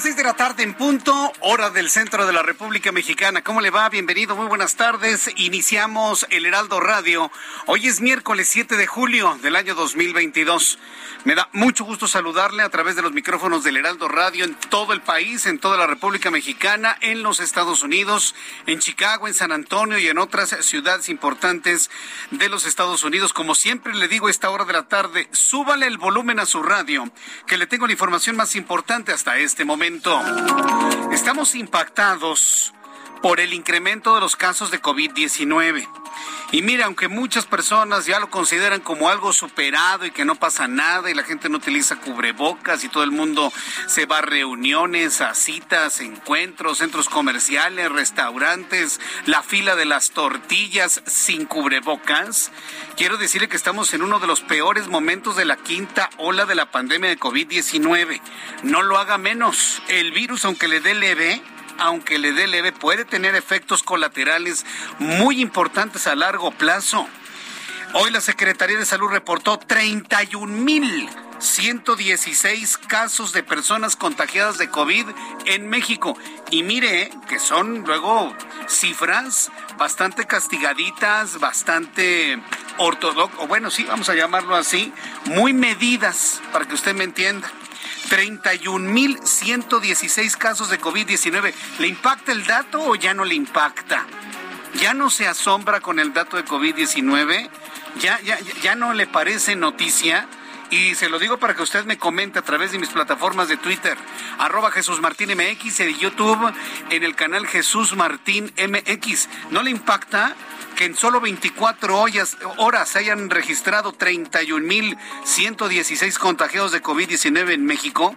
Seis de la tarde en punto, hora del centro de la República Mexicana. ¿Cómo le va? Bienvenido, muy buenas tardes. Iniciamos el Heraldo Radio. Hoy es miércoles 7 de julio del año 2022. Me da mucho gusto saludarle a través de los micrófonos del Heraldo Radio en todo el país, en toda la República Mexicana, en los Estados Unidos, en Chicago, en San Antonio y en otras ciudades importantes de los Estados Unidos. Como siempre le digo a esta hora de la tarde, súbale el volumen a su radio, que le tengo la información más importante hasta este momento. Estamos impactados por el incremento de los casos de COVID-19. Y mira, aunque muchas personas ya lo consideran como algo superado y que no pasa nada y la gente no utiliza cubrebocas y todo el mundo se va a reuniones, a citas, encuentros, centros comerciales, restaurantes, la fila de las tortillas sin cubrebocas, quiero decirle que estamos en uno de los peores momentos de la quinta ola de la pandemia de COVID-19. No lo haga menos. El virus, aunque le dé leve, aunque le dé leve, puede tener efectos colaterales muy importantes a largo plazo. Hoy la Secretaría de Salud reportó 31.116 casos de personas contagiadas de COVID en México. Y mire que son luego cifras bastante castigaditas, bastante ortodoxas, o bueno, sí, vamos a llamarlo así, muy medidas, para que usted me entienda. 31.116 casos de COVID-19. ¿Le impacta el dato o ya no le impacta? ¿Ya no se asombra con el dato de COVID-19? ¿Ya, ya, ¿Ya no le parece noticia? Y se lo digo para que usted me comente a través de mis plataformas de Twitter, arroba Jesús Martín MX, en YouTube, en el canal Jesús Martín MX. ¿No le impacta? Que en solo 24 horas, se hayan registrado 31.116 contagiados de COVID-19 en México.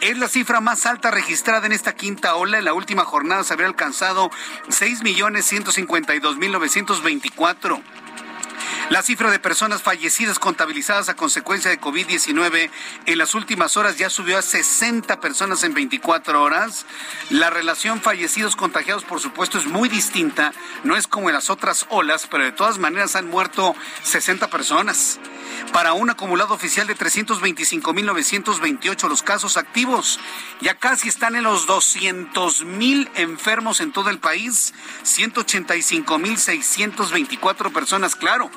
Es la cifra más alta registrada en esta quinta ola. En la última jornada se habría alcanzado 6.152.924. La cifra de personas fallecidas contabilizadas a consecuencia de COVID-19 en las últimas horas ya subió a 60 personas en 24 horas. La relación fallecidos contagiados, por supuesto, es muy distinta. No es como en las otras olas, pero de todas maneras han muerto 60 personas. Para un acumulado oficial de 325.928 los casos activos. Ya casi están en los 200.000 enfermos en todo el país. 185.624 personas, claro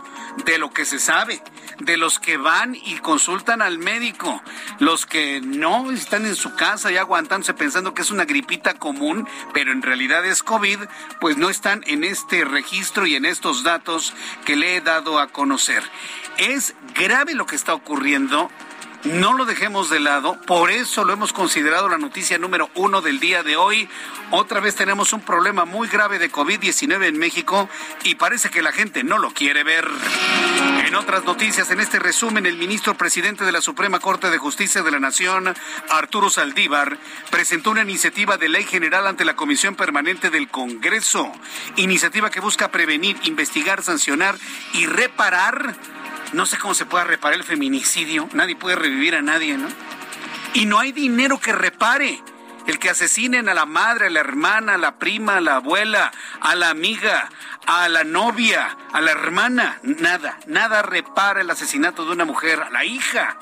de lo que se sabe, de los que van y consultan al médico, los que no están en su casa y aguantándose pensando que es una gripita común, pero en realidad es COVID, pues no están en este registro y en estos datos que le he dado a conocer. Es grave lo que está ocurriendo no lo dejemos de lado, por eso lo hemos considerado la noticia número uno del día de hoy. Otra vez tenemos un problema muy grave de COVID-19 en México y parece que la gente no lo quiere ver. En otras noticias, en este resumen, el ministro presidente de la Suprema Corte de Justicia de la Nación, Arturo Saldívar, presentó una iniciativa de ley general ante la Comisión Permanente del Congreso. Iniciativa que busca prevenir, investigar, sancionar y reparar no sé cómo se puede reparar el feminicidio. Nadie puede revivir a nadie, ¿no? Y no hay dinero que repare. El que asesinen a la madre, a la hermana, a la prima, a la abuela, a la amiga, a la novia, a la hermana, nada, nada repara el asesinato de una mujer, a la hija,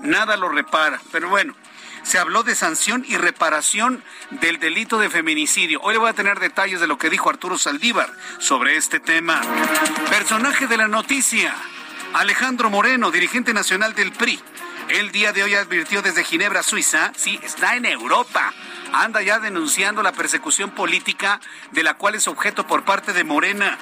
nada lo repara. Pero bueno, se habló de sanción y reparación del delito de feminicidio. Hoy le voy a tener detalles de lo que dijo Arturo Saldívar sobre este tema. Personaje de la noticia, Alejandro Moreno, dirigente nacional del PRI. El día de hoy advirtió desde Ginebra, Suiza, sí, está en Europa, anda ya denunciando la persecución política de la cual es objeto por parte de Morena.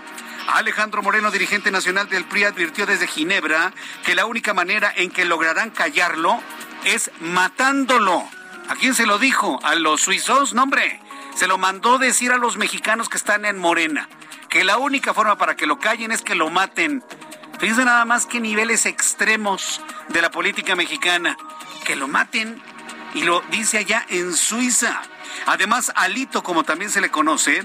Alejandro Moreno, dirigente nacional del PRI, advirtió desde Ginebra que la única manera en que lograrán callarlo es matándolo. ¿A quién se lo dijo? ¿A los suizos? No, hombre. Se lo mandó decir a los mexicanos que están en Morena. Que la única forma para que lo callen es que lo maten. Fíjense nada más que niveles extremos de la política mexicana. Que lo maten. Y lo dice allá en Suiza. Además, Alito, como también se le conoce,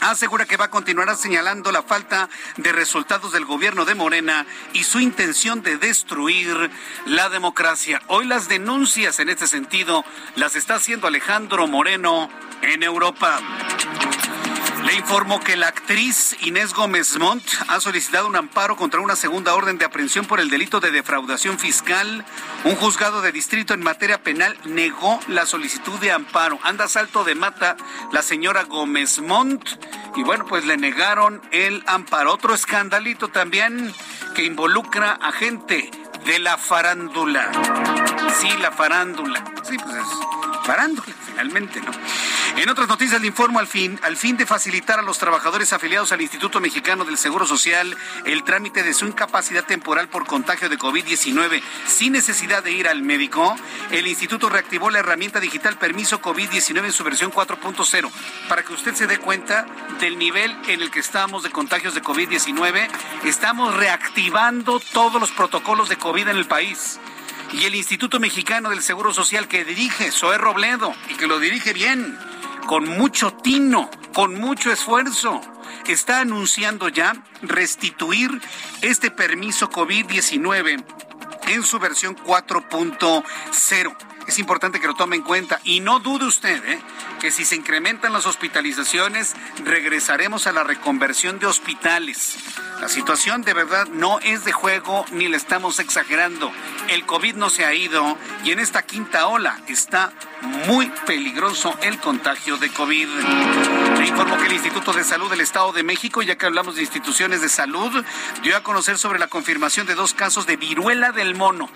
asegura que va a continuar señalando la falta de resultados del gobierno de Morena y su intención de destruir la democracia. Hoy las denuncias en este sentido las está haciendo Alejandro Moreno en Europa. Informo que la actriz Inés Gómez Montt ha solicitado un amparo contra una segunda orden de aprehensión por el delito de defraudación fiscal. Un juzgado de distrito en materia penal negó la solicitud de amparo. Anda salto de mata la señora Gómez Montt y bueno, pues le negaron el amparo. Otro escandalito también que involucra a gente de la farándula. Sí, la farándula. Sí, pues es farándula, finalmente, ¿no? En otras noticias le informo al fin, al fin de facilitar a los trabajadores afiliados al Instituto Mexicano del Seguro Social el trámite de su incapacidad temporal por contagio de COVID-19 sin necesidad de ir al médico, el instituto reactivó la herramienta digital Permiso COVID-19 en su versión 4.0 para que usted se dé cuenta del nivel en el que estamos de contagios de COVID-19. Estamos reactivando todos los protocolos de COVID en el país y el Instituto Mexicano del Seguro Social que dirige Zoé Robledo y que lo dirige bien con mucho tino, con mucho esfuerzo, está anunciando ya restituir este permiso COVID-19 en su versión 4.0. Es importante que lo tome en cuenta y no dude usted ¿eh? que si se incrementan las hospitalizaciones regresaremos a la reconversión de hospitales. La situación de verdad no es de juego ni le estamos exagerando. El COVID no se ha ido y en esta quinta ola está muy peligroso el contagio de COVID. Informo que el Instituto de Salud del Estado de México, ya que hablamos de instituciones de salud, dio a conocer sobre la confirmación de dos casos de viruela del mono.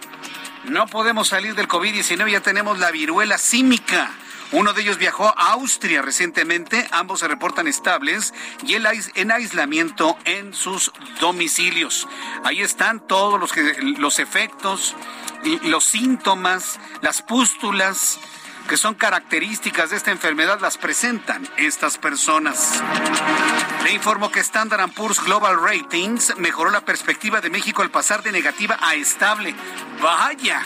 No podemos salir del COVID-19, ya tenemos la viruela símica. Uno de ellos viajó a Austria recientemente, ambos se reportan estables y en aislamiento en sus domicilios. Ahí están todos los, los efectos, los síntomas, las pústulas que son características de esta enfermedad las presentan estas personas. Le informo que Standard Poor's Global Ratings mejoró la perspectiva de México al pasar de negativa a estable. Vaya,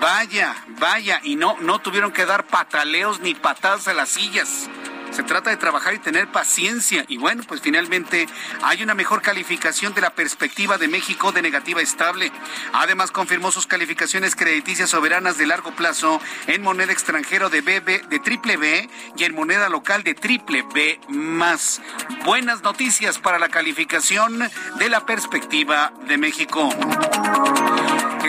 Vaya, vaya, y no, no tuvieron que dar pataleos ni patadas a las sillas. Se trata de trabajar y tener paciencia. Y bueno, pues finalmente hay una mejor calificación de la perspectiva de México de negativa estable. Además, confirmó sus calificaciones crediticias soberanas de largo plazo en moneda extranjero de BB, de triple B y en moneda local de triple B más. Buenas noticias para la calificación de la perspectiva de México.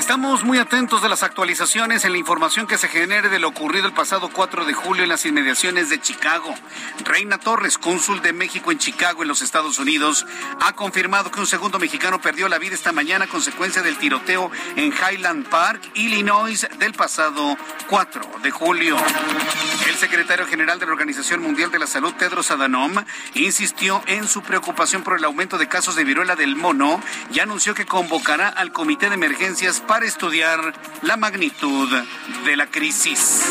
Estamos muy atentos de las actualizaciones en la información que se genere de lo ocurrido el pasado 4 de julio en las inmediaciones de Chicago. Reina Torres, cónsul de México en Chicago, en los Estados Unidos, ha confirmado que un segundo mexicano perdió la vida esta mañana a consecuencia del tiroteo en Highland Park, Illinois, del pasado 4 de julio. El secretario general de la Organización Mundial de la Salud, Tedros Adhanom, insistió en su preocupación por el aumento de casos de viruela del mono y anunció que convocará al Comité de Emergencias para estudiar la magnitud de la crisis.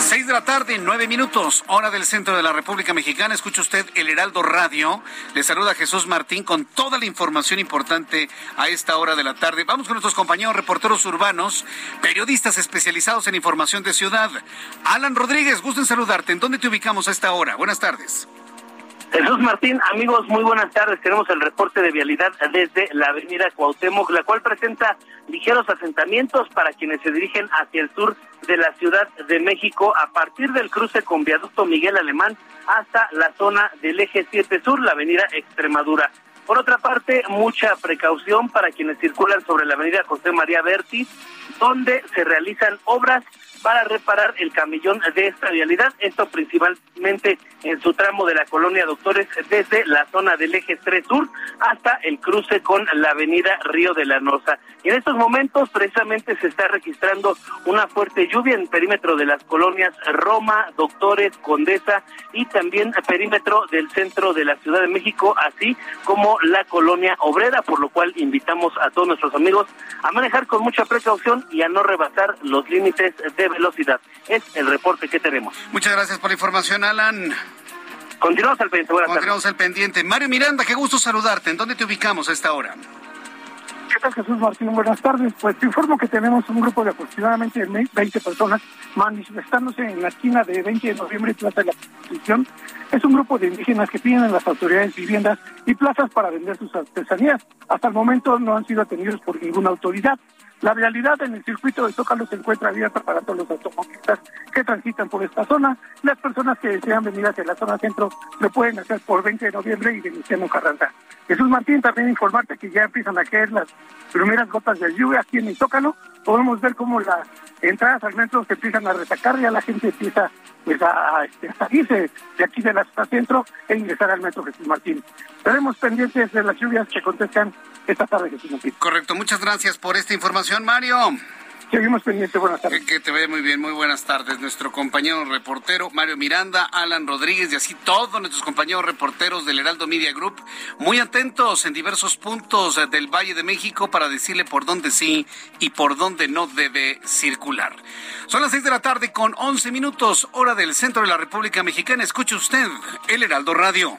Seis de la tarde, nueve minutos, hora del centro de la República Mexicana. Escucha usted el Heraldo Radio. Le saluda Jesús Martín con toda la información importante a esta hora de la tarde. Vamos con nuestros compañeros reporteros urbanos, periodistas especializados en información de ciudad. Alan Rodríguez, gusto en saludarte. ¿En dónde te ubicamos a esta hora? Buenas tardes. Jesús Martín, amigos, muy buenas tardes. Tenemos el reporte de vialidad desde la avenida Cuauhtémoc, la cual presenta ligeros asentamientos para quienes se dirigen hacia el sur de la Ciudad de México a partir del cruce con viaducto Miguel Alemán hasta la zona del eje 7 sur, la avenida Extremadura. Por otra parte, mucha precaución para quienes circulan sobre la avenida José María Berti, donde se realizan obras para reparar el camellón de esta vialidad, esto principalmente en su tramo de la colonia Doctores desde la zona del eje 3 Sur hasta el cruce con la avenida Río de la Noza. En estos momentos precisamente se está registrando una fuerte lluvia en perímetro de las colonias Roma, Doctores, Condesa y también perímetro del centro de la Ciudad de México, así como la colonia Obrera, por lo cual invitamos a todos nuestros amigos a manejar con mucha precaución y a no rebasar los límites de velocidad. Es el reporte que tenemos. Muchas gracias por la información, Alan. Continuamos al pendiente. Continuamos al pendiente. Mario Miranda, qué gusto saludarte. ¿En dónde te ubicamos a esta hora? ¿Qué tal, Jesús Martín? Buenas tardes. Pues te informo que tenemos un grupo de aproximadamente 20 personas manifestándose en la esquina de 20 de noviembre y Plaza de la Constitución. Es un grupo de indígenas que piden a las autoridades viviendas y plazas para vender sus artesanías. Hasta el momento no han sido atendidos por ninguna autoridad. La realidad en el circuito de Zócalo se encuentra abierta para todos los automovilistas que transitan por esta zona. Las personas que desean venir hacia la zona centro lo pueden hacer por 20 de noviembre y de Luciano Carranza. Jesús Martín, también informarte que ya empiezan a caer las primeras gotas de lluvia aquí en el Zócalo. Podemos ver cómo las entradas al metro se empiezan a retacar, ya la gente empieza pues a, este, salirse de aquí de la zona centro e ingresar al metro Jesús Martín. Estaremos pendientes de las lluvias que contestan esta tarde, Jesús Martín. Correcto, muchas gracias por esta información, Mario. Seguimos pendientes, buenas tardes. Que, te vaya muy bien, muy buenas tardes. Nuestro compañero reportero Mario Miranda, Alan Rodríguez y así todos nuestros compañeros reporteros del Heraldo Media Group, muy atentos en diversos puntos del Valle de México para decirle por dónde sí y por dónde no debe circular. Son las seis de la tarde con once minutos, hora del centro de la República Mexicana. Escuche usted el Heraldo Radio.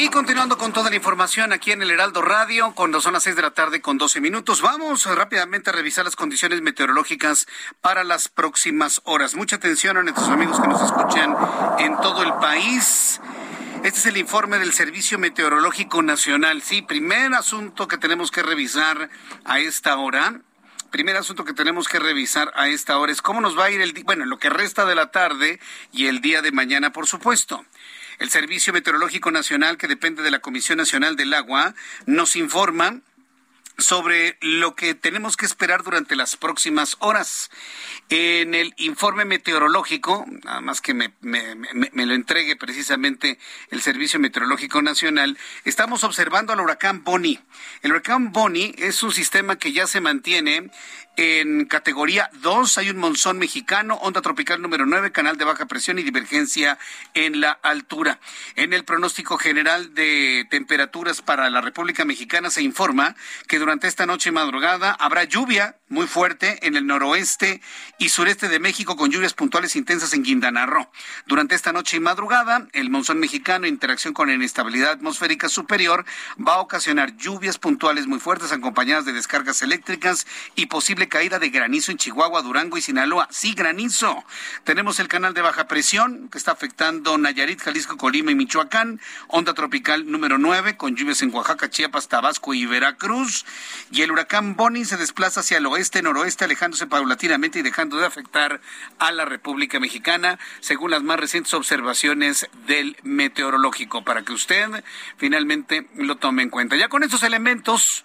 Y continuando con toda la información aquí en el Heraldo Radio, cuando son las 6 de la tarde con 12 minutos, vamos rápidamente a revisar las condiciones meteorológicas para las próximas horas. Mucha atención a nuestros amigos que nos escuchan en todo el país. Este es el informe del Servicio Meteorológico Nacional. Sí, primer asunto que tenemos que revisar a esta hora primer asunto que tenemos que revisar a esta hora es cómo nos va a ir el bueno, lo que resta de la tarde y el día de mañana, por supuesto. El Servicio Meteorológico Nacional, que depende de la Comisión Nacional del Agua, nos informa sobre lo que tenemos que esperar durante las próximas horas. En el informe meteorológico, nada más que me, lo entregue precisamente el Servicio Meteorológico Nacional, estamos observando al huracán Bonnie. El huracán Bonnie es un sistema que ya se mantiene en categoría 2 hay un monzón mexicano, onda tropical número 9, canal de baja presión y divergencia en la altura. En el pronóstico general de temperaturas para la República Mexicana se informa que durante esta noche madrugada habrá lluvia muy fuerte en el noroeste y sureste de México con lluvias puntuales intensas en Quintana. Durante esta noche y madrugada, el monzón mexicano en interacción con la inestabilidad atmosférica superior va a ocasionar lluvias puntuales muy fuertes acompañadas de descargas eléctricas y posible caída de granizo en Chihuahua, Durango y Sinaloa. Sí, granizo. Tenemos el canal de baja presión que está afectando Nayarit, Jalisco, Colima y Michoacán. Onda tropical número 9 con lluvias en Oaxaca, Chiapas, Tabasco y Veracruz. Y el huracán Bonnie se desplaza hacia el oeste este noroeste, alejándose paulatinamente y dejando de afectar a la República Mexicana, según las más recientes observaciones del meteorológico, para que usted finalmente lo tome en cuenta. Ya con estos elementos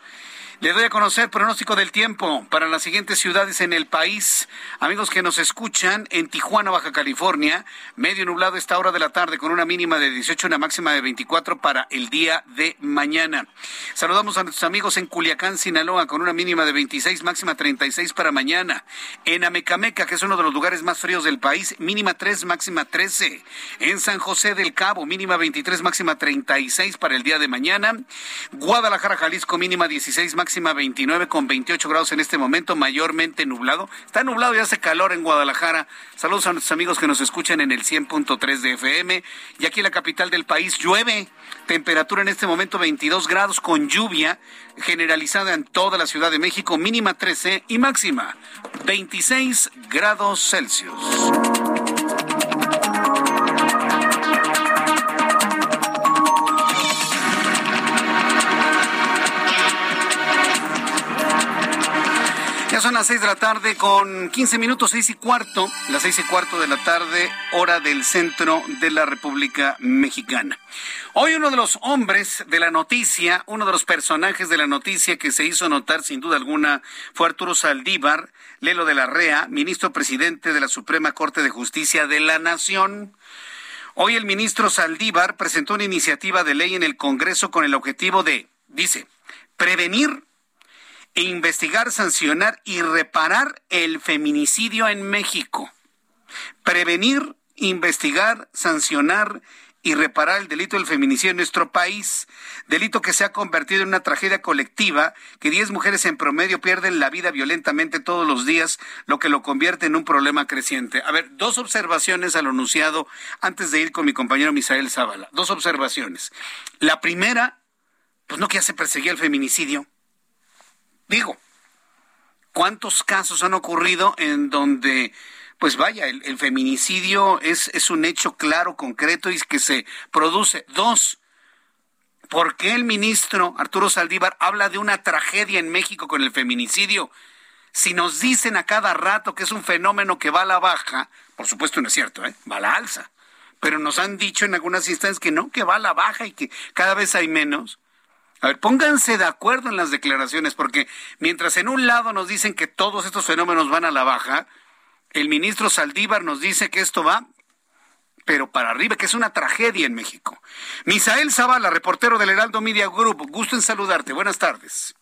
le doy a conocer pronóstico del tiempo para las siguientes ciudades en el país. Amigos que nos escuchan en Tijuana, Baja California, medio nublado esta hora de la tarde con una mínima de 18, una máxima de 24 para el día de mañana. Saludamos a nuestros amigos en Culiacán, Sinaloa, con una mínima de 26, máxima 36 para mañana. En Amecameca, que es uno de los lugares más fríos del país, mínima 3, máxima 13. En San José del Cabo, mínima 23, máxima 36 para el día de mañana. Guadalajara, Jalisco, mínima 16, máxima máxima 29 con 28 grados en este momento, mayormente nublado. Está nublado y hace calor en Guadalajara. Saludos a nuestros amigos que nos escuchan en el 100.3 de FM. Y aquí en la capital del país llueve. Temperatura en este momento 22 grados con lluvia generalizada en toda la Ciudad de México, mínima 13 y máxima 26 grados Celsius. Ya son las seis de la tarde con 15 minutos, seis y cuarto, las seis y cuarto de la tarde, hora del centro de la República Mexicana. Hoy uno de los hombres de la noticia, uno de los personajes de la noticia que se hizo notar sin duda alguna fue Arturo Saldívar, Lelo de la Rea, ministro presidente de la Suprema Corte de Justicia de la Nación. Hoy el ministro Saldívar presentó una iniciativa de ley en el Congreso con el objetivo de, dice, prevenir e investigar, sancionar y reparar el feminicidio en México. Prevenir, investigar, sancionar y reparar el delito del feminicidio en nuestro país, delito que se ha convertido en una tragedia colectiva, que 10 mujeres en promedio pierden la vida violentamente todos los días, lo que lo convierte en un problema creciente. A ver, dos observaciones al anunciado antes de ir con mi compañero Misael Zavala. Dos observaciones. La primera, pues no que ya se perseguía el feminicidio. Digo, ¿cuántos casos han ocurrido en donde, pues vaya, el, feminicidio es, es un hecho claro, concreto y que se produce? Dos, ¿por qué el ministro Arturo Saldívar habla de una tragedia en México con el feminicidio? Si nos dicen a cada rato que es un fenómeno que va a la baja, por supuesto no es cierto, ¿eh? va a la alza, pero nos han dicho en algunas instancias que no, que va a la baja y que cada vez hay menos. A ver, pónganse de acuerdo en las declaraciones, porque mientras en un lado nos dicen que todos estos fenómenos van a la baja, el ministro Saldívar nos dice que esto va, pero para arriba, que es una tragedia en México. Misael Zavala, reportero del Heraldo Media Group, gusto en saludarte. Buenas tardes.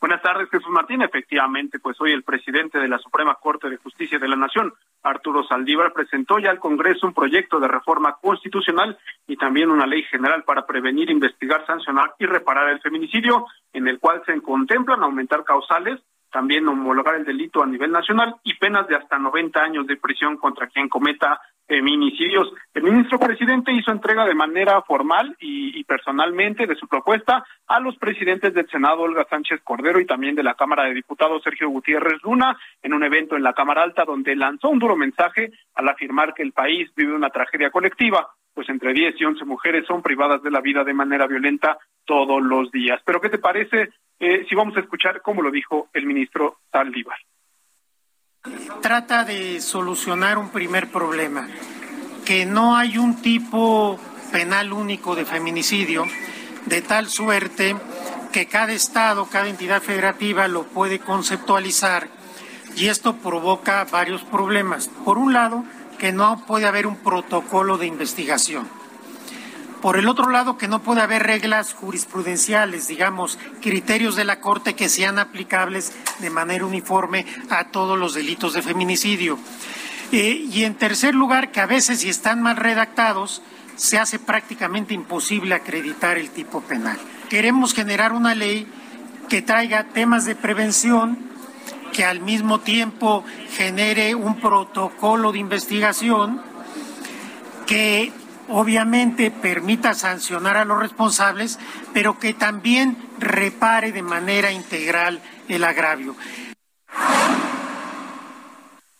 Buenas tardes, Jesús Martín. Efectivamente, pues hoy el presidente de la Suprema Corte de Justicia de la Nación, Arturo Saldívar, presentó ya al Congreso un proyecto de reforma constitucional y también una ley general para prevenir, investigar, sancionar y reparar el feminicidio, en el cual se contemplan aumentar causales, también homologar el delito a nivel nacional y penas de hasta 90 años de prisión contra quien cometa feminicidios. El ministro presidente hizo entrega de manera formal y, y, personalmente de su propuesta a los presidentes del Senado, Olga Sánchez Cordero, y también de la Cámara de Diputados, Sergio Gutiérrez Luna, en un evento en la Cámara Alta donde lanzó un duro mensaje al afirmar que el país vive una tragedia colectiva, pues entre 10 y 11 mujeres son privadas de la vida de manera violenta todos los días. Pero ¿qué te parece eh, si vamos a escuchar cómo lo dijo el ministro Saldívar? Trata de solucionar un primer problema, que no hay un tipo penal único de feminicidio, de tal suerte que cada estado, cada entidad federativa lo puede conceptualizar y esto provoca varios problemas. Por un lado, que no puede haber un protocolo de investigación. Por el otro lado, que no puede haber reglas jurisprudenciales, digamos, criterios de la Corte que sean aplicables de manera uniforme a todos los delitos de feminicidio. Eh, y en tercer lugar, que a veces si están mal redactados, se hace prácticamente imposible acreditar el tipo penal. Queremos generar una ley que traiga temas de prevención, que al mismo tiempo genere un protocolo de investigación, que obviamente permita sancionar a los responsables, pero que también repare de manera integral el agravio.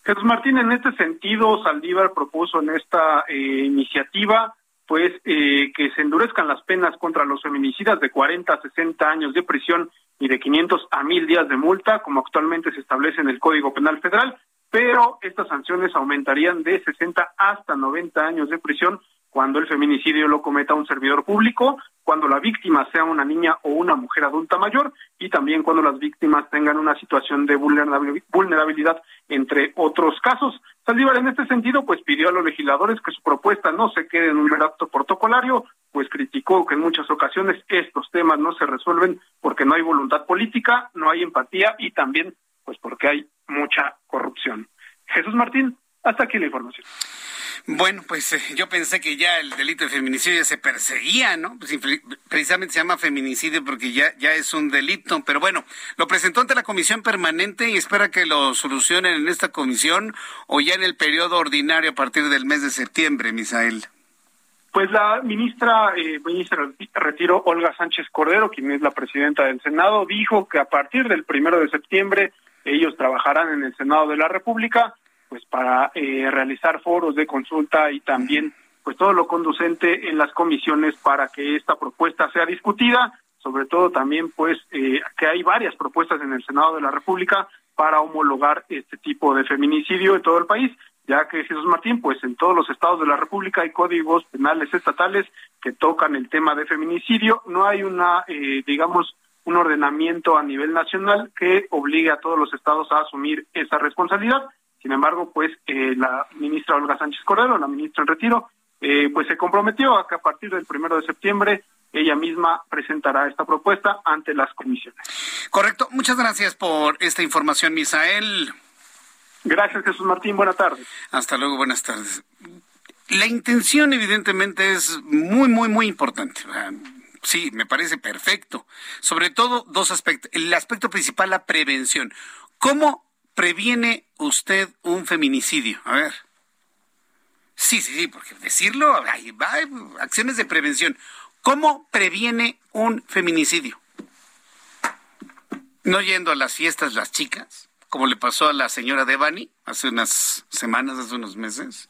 Jesús Martín, en este sentido, Saldívar propuso en esta eh, iniciativa pues eh, que se endurezcan las penas contra los feminicidas de 40 a 60 años de prisión y de 500 a 1000 días de multa, como actualmente se establece en el Código Penal Federal, pero estas sanciones aumentarían de 60 hasta 90 años de prisión cuando el feminicidio lo cometa un servidor público, cuando la víctima sea una niña o una mujer adulta mayor y también cuando las víctimas tengan una situación de vulnerabilidad, entre otros casos. Saldívar en este sentido pues pidió a los legisladores que su propuesta no se quede en un acto protocolario, pues criticó que en muchas ocasiones estos temas no se resuelven porque no hay voluntad política, no hay empatía y también pues porque hay mucha corrupción. Jesús Martín, hasta aquí la información. Bueno, pues eh, yo pensé que ya el delito de feminicidio ya se perseguía, ¿no? Pues, precisamente se llama feminicidio porque ya, ya es un delito. Pero bueno, lo presentó ante la comisión permanente y espera que lo solucionen en esta comisión o ya en el periodo ordinario a partir del mes de septiembre, Misael. Pues la ministra, eh, ministra retiro Olga Sánchez Cordero, quien es la presidenta del Senado, dijo que a partir del primero de septiembre ellos trabajarán en el Senado de la República pues para eh, realizar foros de consulta y también pues todo lo conducente en las comisiones para que esta propuesta sea discutida, sobre todo también pues eh, que hay varias propuestas en el Senado de la República para homologar este tipo de feminicidio en todo el país, ya que Jesús Martín, pues en todos los estados de la República hay códigos penales estatales que tocan el tema de feminicidio, no hay una, eh, digamos, un ordenamiento a nivel nacional que obligue a todos los estados a asumir esa responsabilidad. Sin embargo, pues eh, la ministra Olga Sánchez Cordero, la ministra en retiro, eh, pues se comprometió a que a partir del primero de septiembre ella misma presentará esta propuesta ante las comisiones. Correcto. Muchas gracias por esta información, Misael. Gracias, Jesús Martín. Buenas tardes. Hasta luego. Buenas tardes. La intención, evidentemente, es muy, muy, muy importante. Sí, me parece perfecto. Sobre todo dos aspectos. El aspecto principal, la prevención. ¿Cómo previene usted un feminicidio? A ver. Sí, sí, sí, porque decirlo, hay, acciones de prevención. ¿Cómo previene un feminicidio? No yendo a las fiestas las chicas, como le pasó a la señora Devani hace unas semanas, hace unos meses.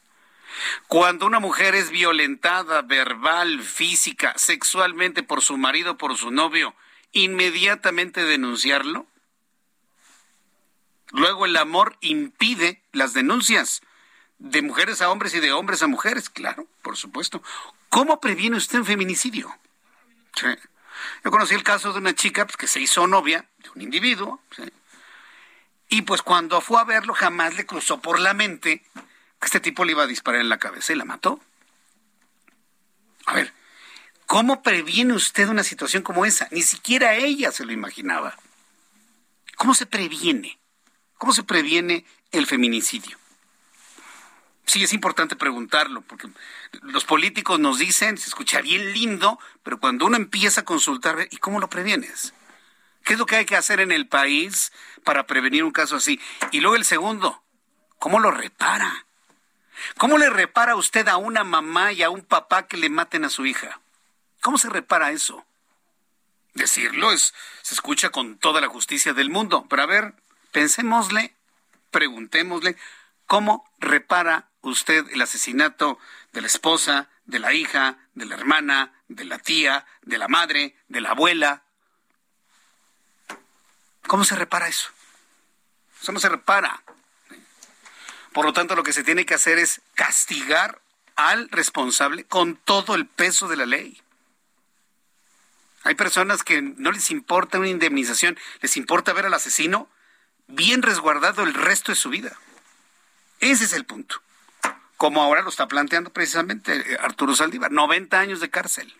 Cuando una mujer es violentada verbal, física, sexualmente por su marido, por su novio, inmediatamente denunciarlo. Luego el amor impide las denuncias de mujeres a hombres y de hombres a mujeres, claro, por supuesto. ¿Cómo previene usted un feminicidio? Yo conocí el caso de una chica pues, que se hizo novia de un individuo, y pues cuando fue a verlo jamás le cruzó por la mente que este tipo le iba a disparar en la cabeza y la mató. A ver, ¿cómo previene usted una situación como esa? Ni siquiera ella se lo imaginaba. ¿Cómo se previene? ¿Cómo se previene el feminicidio? Sí, es importante preguntarlo, porque los políticos nos dicen, se escucha bien lindo, pero cuando uno empieza a consultar, ¿y cómo lo previenes? ¿Qué es lo que hay que hacer en el país para prevenir un caso así? Y luego el segundo, ¿cómo lo repara? ¿Cómo le repara usted a una mamá y a un papá que le maten a su hija? ¿Cómo se repara eso? Decirlo es, se escucha con toda la justicia del mundo, pero a ver, pensémosle, preguntémosle, ¿cómo repara usted el asesinato de la esposa, de la hija, de la hermana, de la tía, de la madre, de la abuela? ¿Cómo se repara eso? Eso no se repara. Por lo tanto, lo que se tiene que hacer es castigar al responsable con todo el peso de la ley. Hay personas que no les importa una indemnización, les importa ver al asesino bien resguardado el resto de su vida. Ese es el punto. Como ahora lo está planteando precisamente eh, Arturo Saldívar, 90 años de cárcel.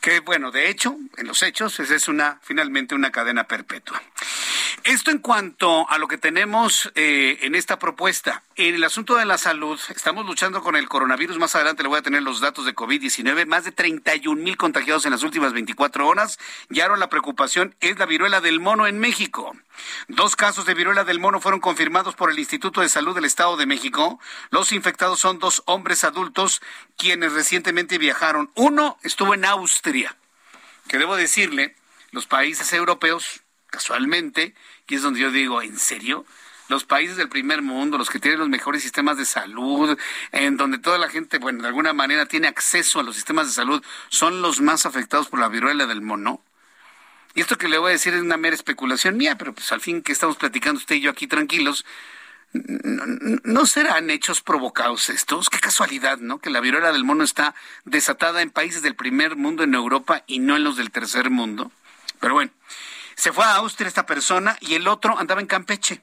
Que bueno, de hecho, en los hechos, es una finalmente una cadena perpetua. Esto en cuanto a lo que tenemos eh, en esta propuesta. En el asunto de la salud, estamos luchando con el coronavirus. Más adelante le voy a tener los datos de COVID-19. Más de 31 mil contagiados en las últimas 24 horas. Y ahora la preocupación es la viruela del mono en México. Dos casos de viruela del mono fueron confirmados por el Instituto de Salud del Estado de México. Los infectados son dos hombres adultos quienes recientemente viajaron. Uno estuvo en Austria, que debo decirle, los países europeos casualmente, y es donde yo digo, ¿en serio? Los países del primer mundo, los que tienen los mejores sistemas de salud, en donde toda la gente, bueno, de alguna manera tiene acceso a los sistemas de salud, son los más afectados por la viruela del mono. Y esto que le voy a decir es una mera especulación mía, pero pues al fin que estamos platicando usted y yo aquí tranquilos, ¿No serán hechos provocados estos? Qué casualidad, ¿no? Que la viruela del mono está desatada en países del primer mundo en Europa y no en los del tercer mundo. Pero bueno, se fue a Austria esta persona y el otro andaba en Campeche.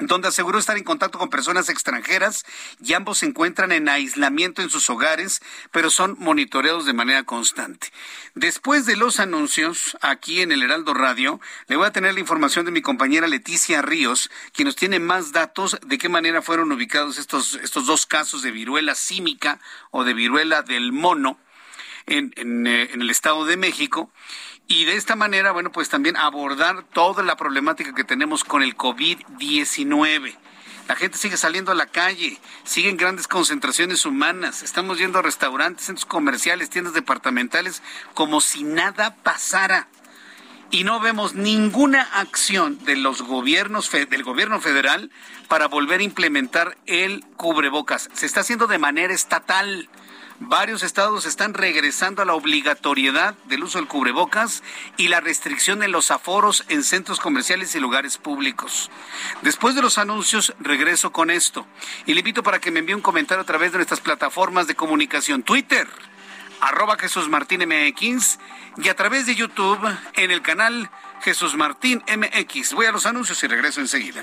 donde aseguró estar en contacto con personas extranjeras y ambos se encuentran en aislamiento en sus hogares, pero son monitoreados de manera constante. Después de los anuncios, aquí en el Heraldo Radio, le voy a tener la información de mi compañera Leticia Ríos, quien nos tiene más datos de qué manera fueron ubicados estos, estos dos casos de viruela símica o de viruela del mono en, en, eh, en el Estado de México y de esta manera, bueno, pues también abordar toda la problemática que tenemos con el COVID-19. La gente sigue saliendo a la calle, siguen grandes concentraciones humanas, estamos yendo a restaurantes, centros comerciales, tiendas departamentales, como si nada pasara. Y no vemos ninguna acción de los gobiernos, del gobierno federal para volver a implementar el cubrebocas. Se está haciendo de manera estatal varios estados están regresando a la obligatoriedad del uso del cubrebocas y la restricción en los aforos en centros comerciales y lugares públicos. Después de los anuncios, regreso con esto. Y le invito para que me envíe un comentario a través de nuestras plataformas de comunicación Twitter, arroba Jesús Martín y a través de YouTube en el canal Jesús Martín MX. Voy a los anuncios y regreso enseguida.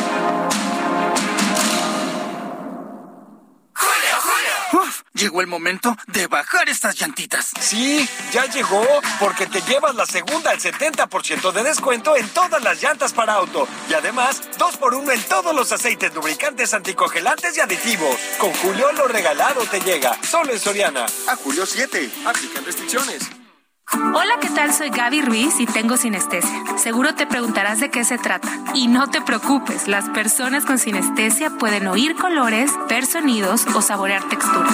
Llegó el momento de bajar estas llantitas. Sí, ya llegó, porque te llevas la segunda al 70% de descuento en todas las llantas para auto. Y además, dos por uno en todos los aceites lubricantes, anticongelantes y aditivos. Con Julio lo regalado te llega, solo en Soriana. A Julio 7, aplican restricciones. Hola, ¿qué tal? Soy Gaby Ruiz y tengo sinestesia. Seguro te preguntarás de qué se trata. Y no te preocupes, las personas con sinestesia pueden oír colores, ver sonidos o saborear texturas.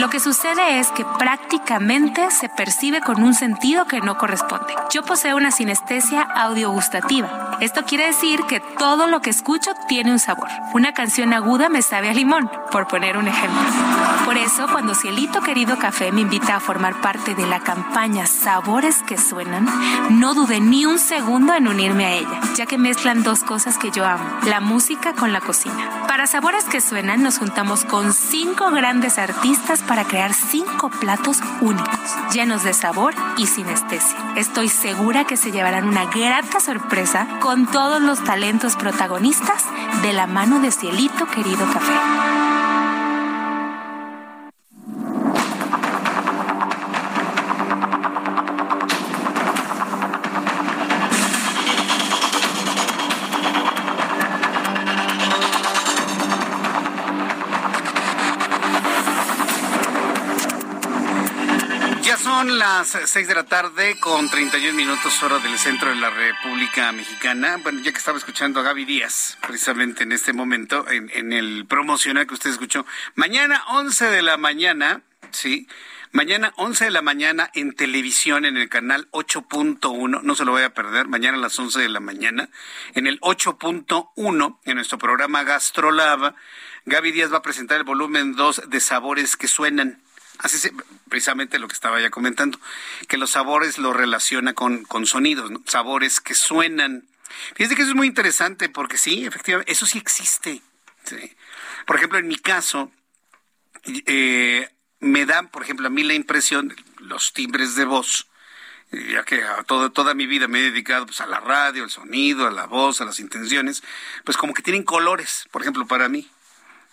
Lo que sucede es que prácticamente se percibe con un sentido que no corresponde. Yo poseo una sinestesia audiogustativa. Esto quiere decir que todo lo que escucho tiene un sabor. Una canción aguda me sabe a limón, por poner un ejemplo. Por eso, cuando Cielito Querido Café me invita a formar parte de la campaña Sabores que Suenan, no dudé ni un segundo en unirme a ella, ya que mezclan dos cosas que yo amo, la música con la cocina. Para Sabores que Suenan nos juntamos con cinco grandes artistas para crear cinco platos únicos, llenos de sabor y sinestesia. Estoy segura que se llevarán una grata sorpresa con todos los talentos protagonistas de la mano de Cielito Querido Café. Son las 6 de la tarde con 31 minutos hora del centro de la República Mexicana. Bueno, ya que estaba escuchando a Gaby Díaz, precisamente en este momento, en, el promocional que usted escuchó, mañana 11 de la mañana, sí, Mañana 11 de la mañana en televisión en el canal 8.1, no se lo voy a perder, mañana a las 11 de la mañana, en el 8.1, en nuestro programa Gastrolab, Gaby Díaz va a presentar el volumen 2 de Sabores que Suenan. Así es precisamente lo que estaba ya comentando, que los sabores lo relaciona con, con sonidos, sabores que suenan. Fíjate que eso es muy interesante porque sí, efectivamente, eso sí existe. Por ejemplo, en mi caso, eh, me dan, por ejemplo, a mí la impresión, los timbres de voz, ya que todo, toda mi vida me he dedicado pues, a la radio, al sonido, a la voz, a las intenciones, pues como que tienen colores, por ejemplo, para mí.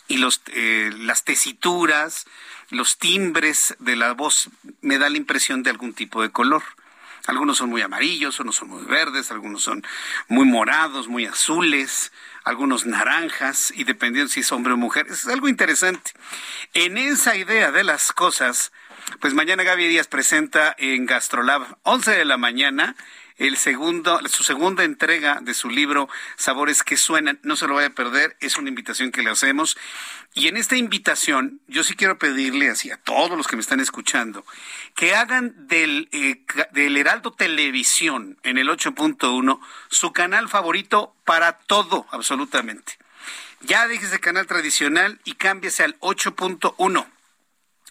Y los, eh, las tesituras, los timbres de la voz me da la impresión de algún tipo de color. Algunos son muy amarillos, otros son muy verdes, algunos son muy morados, muy azules, algunos naranjas, y dependiendo si es hombre o mujer. Es algo interesante. En esa idea de las cosas, pues mañana Gaby Díaz presenta en Gastrolab, 11 de la mañana, el segundo, su segunda entrega de su libro Sabores que suenan. No se lo vaya a perder, es una invitación que le hacemos. Y en esta invitación, yo sí quiero pedirle así a todos los que me están escuchando que hagan del, eh, del Heraldo Televisión en el 8.1 su canal favorito para todo, absolutamente. Ya déjese canal tradicional y cámbiese al 8.1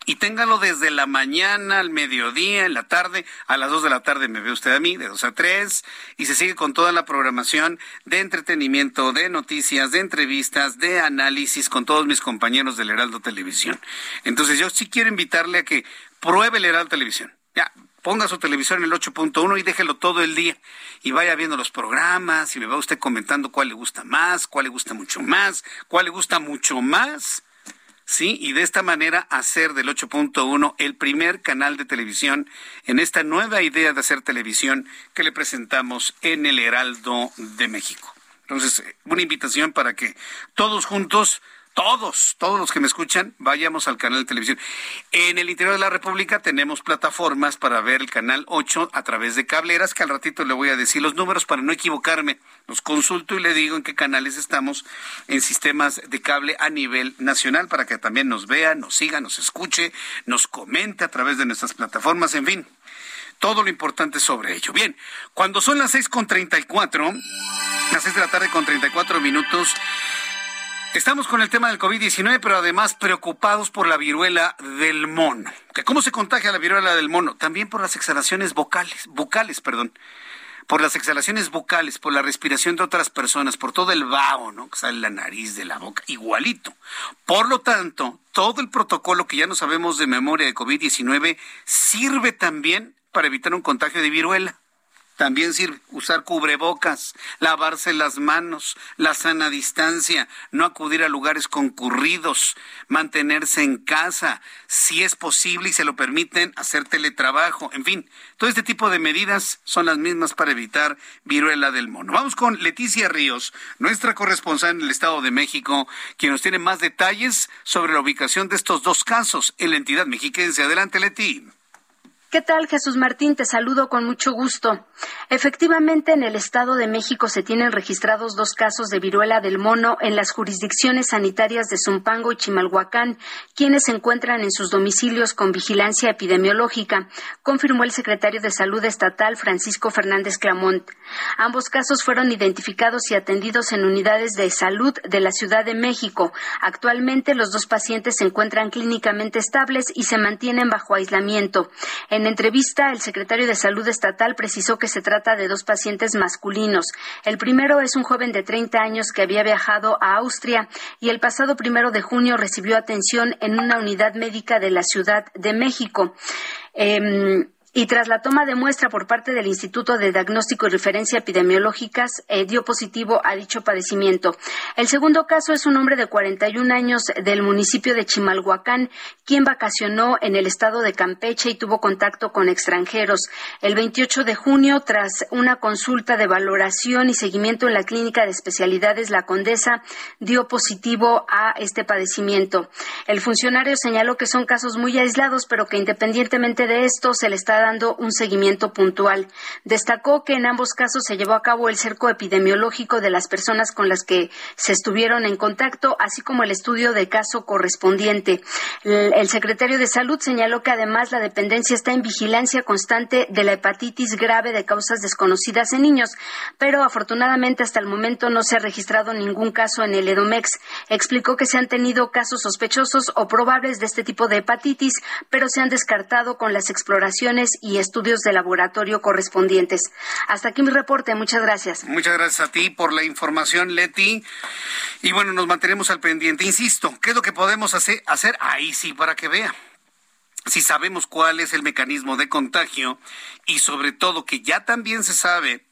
y téngalo desde la mañana al mediodía, en la tarde, a las 2 de la tarde me ve usted a mí, de 2 a 3, y se sigue con toda la programación de entretenimiento, de noticias, de entrevistas, de análisis con todos mis compañeros del Heraldo Televisión. Entonces yo sí quiero invitarle a que pruebe el Heraldo Televisión. Ya, ponga su televisión en el 8.1 y déjelo todo el día y vaya viendo los programas y me va usted comentando cuál le gusta más, cuál le gusta mucho más, cuál le gusta mucho más ¿sí? Y de esta manera hacer del 8.1 el primer canal de televisión en esta nueva idea de hacer televisión que le presentamos en el Heraldo de México. Entonces, una invitación para que todos juntos todos, todos los que me escuchan, vayamos al canal de televisión. En el interior de la República tenemos plataformas para ver el canal 8 a través de cableras, que al ratito le voy a decir los números para no equivocarme. Los consulto y le digo en qué canales estamos en sistemas de cable a nivel nacional para que también nos vea, nos siga, nos escuche, nos comente a través de nuestras plataformas, en fin. Todo lo importante sobre ello. Bien, cuando son las seis con treinta y cuatro, las seis de la tarde con treinta y cuatro minutos, Estamos con el tema del COVID-19, pero además preocupados por la viruela del mono. ¿Cómo se contagia la viruela del mono? También por las exhalaciones vocales, bucales, perdón. Por las exhalaciones vocales, por la respiración de otras personas, por todo el vaho, ¿no? Que sale la nariz de la boca, igualito. Por lo tanto, todo el protocolo que ya no sabemos de memoria de COVID-19 sirve también para evitar un contagio de viruela. También usar cubrebocas, lavarse las manos, la sana distancia, no acudir a lugares concurridos, mantenerse en casa, si es posible y se lo permiten, hacer teletrabajo, en fin, todo este tipo de medidas son las mismas para evitar viruela del mono. Vamos con Leticia Ríos, nuestra corresponsal en el Estado de México, quien nos tiene más detalles sobre la ubicación de estos dos casos en la entidad mexiquense. Adelante, Leti. ¿Qué tal, Jesús Martín? Te saludo con mucho gusto. Efectivamente, en el Estado de México se tienen registrados dos casos de viruela del mono en las jurisdicciones sanitarias de Zumpango y Chimalhuacán, quienes se encuentran en sus domicilios con vigilancia epidemiológica, confirmó el secretario de Salud Estatal, Francisco Fernández Clamont. Ambos casos fueron identificados y atendidos en unidades de salud de la Ciudad de México. Actualmente, los dos pacientes se encuentran clínicamente estables y se mantienen bajo aislamiento. En entrevista, el secretario de Salud Estatal precisó que se trata de dos pacientes masculinos. El primero es un joven de 30 años que había viajado a Austria y el pasado primero de junio recibió atención en una unidad médica de la Ciudad de México. Em, y tras la toma de muestra por parte del Instituto de Diagnóstico y Referencia Epidemiológicas, eh, dio positivo a dicho padecimiento. El segundo caso es un hombre de 41 años del municipio de Chimalhuacán, quien vacacionó en el estado de Campeche y tuvo contacto con extranjeros. El 28 de junio, tras una consulta de valoración y seguimiento en la Clínica de Especialidades La Condesa, dio positivo a este padecimiento. El funcionario señaló que son casos muy aislados, pero que independientemente de esto se le está dando un seguimiento puntual. Destacó que en ambos casos se llevó a cabo el cerco epidemiológico de las personas con las que se estuvieron en contacto, así como el estudio de caso correspondiente. El secretario de Salud señaló que además la dependencia está en vigilancia constante de la hepatitis grave de causas desconocidas en niños, pero afortunadamente hasta el momento no se ha registrado ningún caso en el Edomex. Explicó que se han tenido casos sospechosos o probables de este tipo de hepatitis, pero se han descartado con las exploraciones y estudios de laboratorio correspondientes. Hasta aquí mi reporte. Muchas gracias. Muchas gracias a ti por la información, Leti. Y bueno, nos mantenemos al pendiente. Insisto, ¿qué es lo que podemos hacer? hacer? Ahí sí, para que vea si sabemos cuál es el mecanismo de contagio y sobre todo que ya también se sabe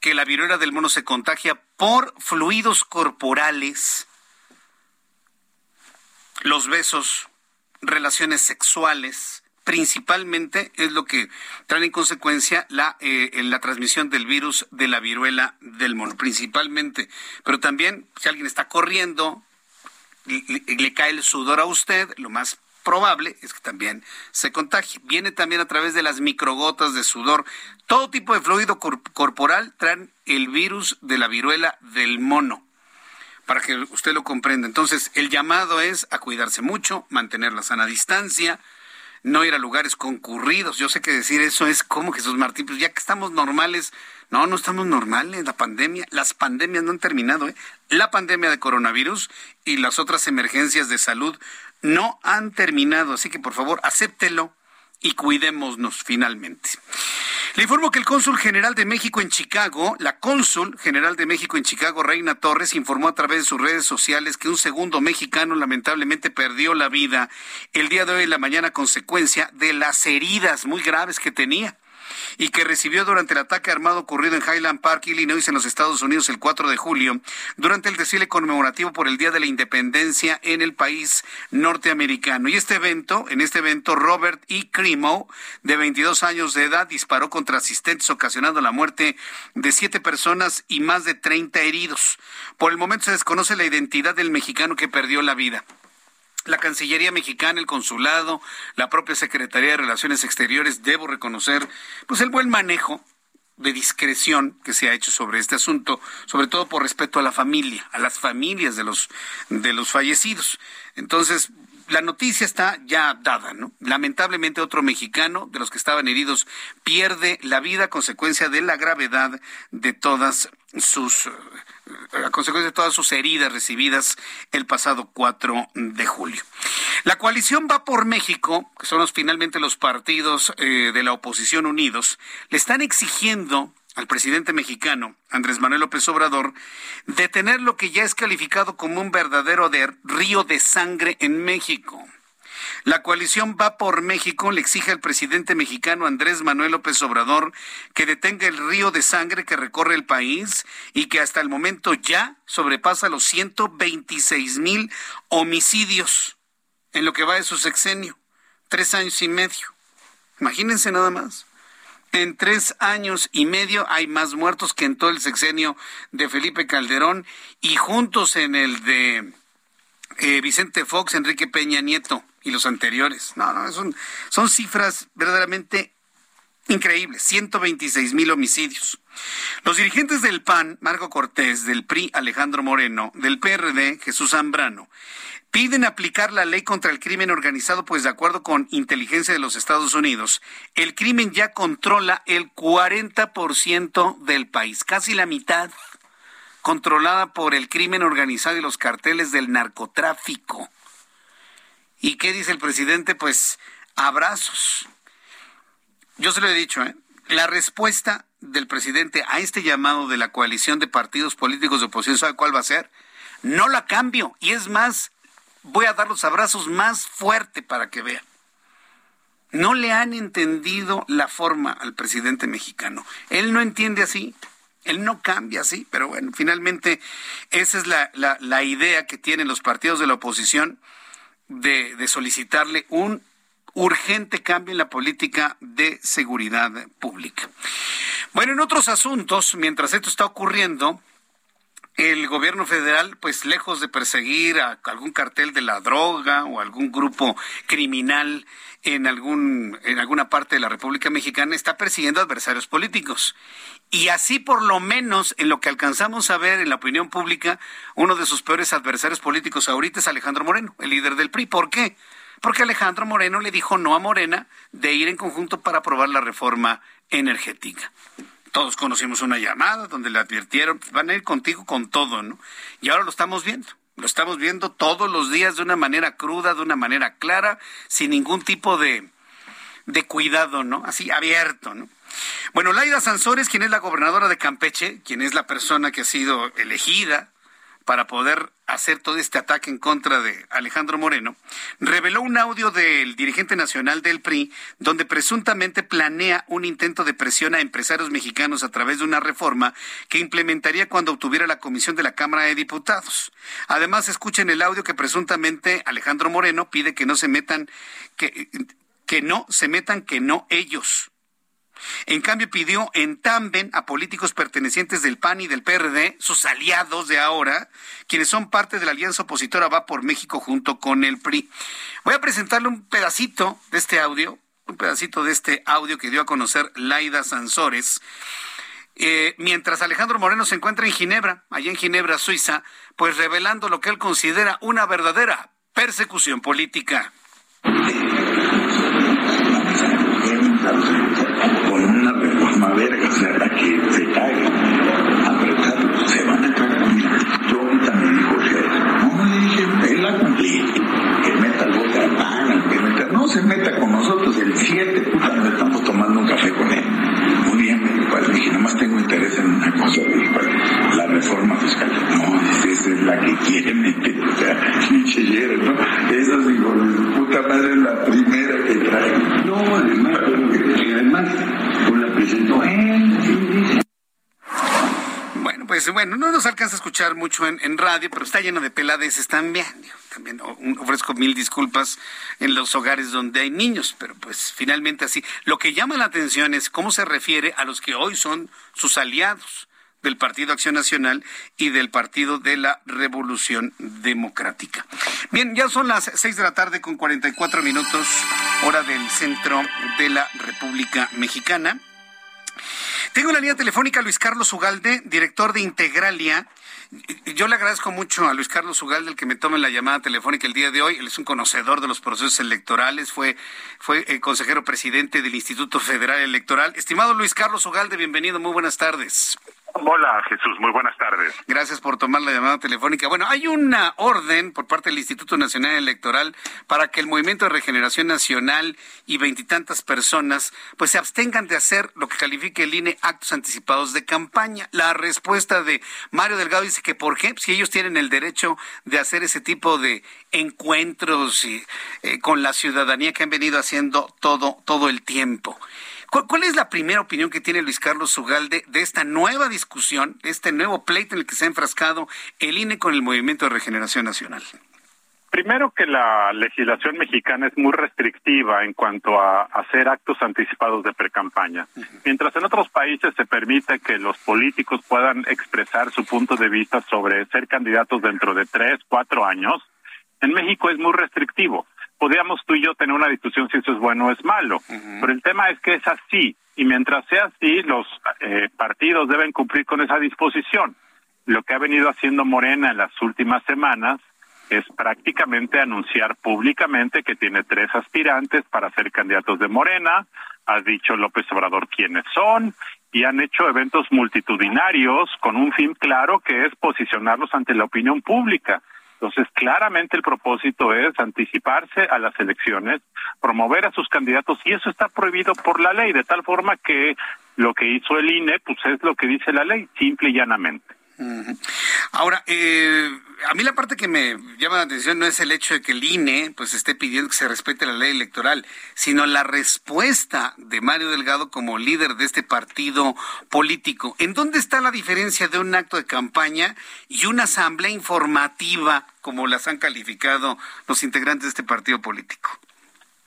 que la viruela del mono se contagia por fluidos corporales, los besos, relaciones sexuales, principalmente es lo que trae en consecuencia la, eh, la transmisión del virus de la viruela del mono, principalmente. Pero también, si alguien está corriendo, le, le cae el sudor a usted, lo más probable es que también se contagie. Viene también a través de las microgotas de sudor. Todo tipo de fluido corporal traen el virus de la viruela del mono para que usted lo comprenda. Entonces, el llamado es a cuidarse mucho, mantener la sana distancia, no ir a lugares concurridos. Yo sé que decir eso es como Jesús Martín, pues ya que estamos normales, no, no estamos normales, la pandemia, las pandemias no han terminado, ¿eh? La pandemia de coronavirus y las otras emergencias de salud no han terminado, así que por favor, acéptelo y cuidémonos finalmente. Le informo que el cónsul general de México en Chicago, la cónsul general de México en Chicago, Reina Torres, informó a través de sus redes sociales que un segundo mexicano lamentablemente perdió la vida el día de hoy en la mañana consecuencia de las heridas muy graves que tenía y que recibió durante el ataque armado ocurrido en Highland Park, Illinois, en los Estados Unidos el 4 de julio, durante el desfile conmemorativo por el Día de la Independencia en el país norteamericano. Y este evento, en este evento, Robert E. Crimo, de 22 años de edad, disparó contra asistentes, ocasionando la muerte de siete personas y más de 30 heridos. Por el momento se desconoce la identidad del mexicano que perdió la vida la Cancillería mexicana, el consulado, la propia Secretaría de Relaciones Exteriores, debo reconocer, pues el buen manejo de discreción que se ha hecho sobre este asunto, sobre todo por respeto a la familia, a las familias de los de los fallecidos. Entonces, la noticia está ya dada, ¿no? Lamentablemente otro mexicano de los que estaban heridos pierde la vida a consecuencia de la gravedad de todas sus a consecuencia de todas sus heridas recibidas el pasado 4 de julio. La coalición va por México, que son los, finalmente los partidos eh, de la oposición unidos, le están exigiendo al presidente mexicano, Andrés Manuel López Obrador, detener lo que ya es calificado como un verdadero río de sangre en México. La coalición Va por México le exige al presidente mexicano Andrés Manuel López Obrador que detenga el río de sangre que recorre el país y que hasta el momento ya sobrepasa los 126 mil homicidios en lo que va de su sexenio. Tres años y medio. Imagínense nada más. En tres años y medio hay más muertos que en todo el sexenio de Felipe Calderón y juntos en el de eh, Vicente Fox, Enrique Peña Nieto y los anteriores. No, no, son, son cifras verdaderamente increíbles. 126 mil homicidios. Los dirigentes del PAN, Marco Cortés, del PRI, Alejandro Moreno, del PRD, Jesús Zambrano, piden aplicar la ley contra el crimen organizado, pues de acuerdo con inteligencia de los Estados Unidos, el crimen ya controla el 40% del país, casi la mitad controlada por el crimen organizado y los carteles del narcotráfico. ¿Y qué dice el presidente? Pues abrazos. Yo se lo he dicho, ¿eh? La respuesta del presidente a este llamado de la coalición de partidos políticos de oposición, ¿sabe cuál va a ser? No la cambio. Y es más, voy a dar los abrazos más fuerte para que vea. No le han entendido la forma al presidente mexicano. Él no entiende así. Él no cambia así, pero bueno, finalmente esa es la, la, la idea que tienen los partidos de la oposición de, solicitarle un urgente cambio en la política de seguridad pública. Bueno, en otros asuntos, mientras esto está ocurriendo, el gobierno federal, pues lejos de perseguir a algún cartel de la droga o algún grupo criminal en algún en alguna parte de la República Mexicana, está persiguiendo adversarios políticos. Y así por lo menos en lo que alcanzamos a ver en la opinión pública, uno de sus peores adversarios políticos ahorita es Alejandro Moreno, el líder del PRI. ¿Por qué? Porque Alejandro Moreno le dijo no a Morena de ir en conjunto para aprobar la reforma energética. Todos conocimos una llamada donde le advirtieron, van a ir contigo con todo, ¿no? Y ahora lo estamos viendo. Lo estamos viendo todos los días de una manera cruda, de una manera clara, sin ningún tipo de, de cuidado, ¿no? Así abierto, ¿no? Bueno, Laida Sansores, quien es la gobernadora de Campeche, quien es la persona que ha sido elegida para poder hacer todo este ataque en contra de Alejandro Moreno, reveló un audio del dirigente nacional del PRI donde presuntamente planea un intento de presión a empresarios mexicanos a través de una reforma que implementaría cuando obtuviera la comisión de la Cámara de Diputados. Además, escuchen el audio que presuntamente Alejandro Moreno pide que no se metan, que que no se metan, que no ellos. En cambio, pidió en Tamben a políticos pertenecientes del PAN y del PRD, sus aliados de ahora, quienes son parte de la alianza opositora Va por México junto con el PRI. Voy a presentarle un pedacito de este audio, un pedacito de este audio que dio a conocer Laida Sansores. Eh, mientras Alejandro Moreno se encuentra en Ginebra, allá en Ginebra, Suiza, pues revelando lo que él considera una verdadera persecución política que se cae, apretar, se van a caer. Yo ahorita me dijo, no le dije, él la cumplí, que meta el bote a pan, que meta, no se meta con nosotros, el 7, puta, nos estamos tomando un café con él. Muy bien, me dijo, dije, nada más tengo interés en una cosa, le dije, la reforma fiscal. No, esa es la que quiere meter, o sea, pinche ¿no? Esa es, de puta madre, la primera que trae. No, además, además, bueno, pues bueno, no nos alcanza a escuchar mucho en, radio, pero está lleno de peladeces también. También ofrezco mil disculpas en los hogares donde hay niños, pero pues finalmente así. Lo que llama la atención es cómo se refiere a los que hoy son sus aliados del Partido Acción Nacional y del Partido de la Revolución Democrática. Bien, ya son las seis de la tarde con 44 minutos, hora del centro de la República Mexicana. Tengo la línea telefónica a Luis Carlos Ugalde, director de Integralia. Yo le agradezco mucho a Luis Carlos Ugalde el que me tome la llamada telefónica el día de hoy. Él es un conocedor de los procesos electorales, fue, fue el consejero presidente del Instituto Federal Electoral. Estimado Luis Carlos Ugalde, bienvenido, muy buenas tardes. Hola Jesús, muy buenas tardes. Gracias por tomar la llamada telefónica. Bueno, hay una orden por parte del Instituto Nacional Electoral para que el Movimiento de Regeneración Nacional y veintitantas personas pues se abstengan de hacer lo que califique el INE actos anticipados de campaña. La respuesta de Mario Delgado dice que por qué, si ellos tienen el derecho de hacer ese tipo de encuentros y, eh, con la ciudadanía que han venido haciendo todo todo el tiempo. ¿Cuál, es la primera opinión que tiene Luis Carlos Ugalde de esta nueva discusión, de este nuevo pleito en el que se ha enfrascado el INE con el Movimiento de Regeneración Nacional? Primero que la legislación mexicana es muy restrictiva en cuanto a hacer actos anticipados de precampaña. Mientras en otros países se permite que los políticos puedan expresar su punto de vista sobre ser candidatos dentro de tres, cuatro años, en México es muy restrictivo podríamos tú y yo tener una discusión si eso es bueno o es malo. Pero el tema es que es así, y mientras sea así, los eh, partidos deben cumplir con esa disposición. Lo que ha venido haciendo Morena en las últimas semanas es prácticamente anunciar públicamente que tiene tres aspirantes para ser candidatos de Morena, ha dicho López Obrador quiénes son, y han hecho eventos multitudinarios con un fin claro que es posicionarlos ante la opinión pública. Entonces, claramente el propósito es anticiparse a las elecciones, promover a sus candidatos y eso está prohibido por la ley, de tal forma que lo que hizo el INE, pues es lo que dice la ley, simple y llanamente. Ahora, eh, a mí la parte que me llama la atención no es el hecho de que el INE pues esté pidiendo que se respete la ley electoral, sino la respuesta de Mario Delgado como líder de este partido político. ¿En dónde está la diferencia de un acto de campaña y una asamblea informativa como las han calificado los integrantes de este partido político?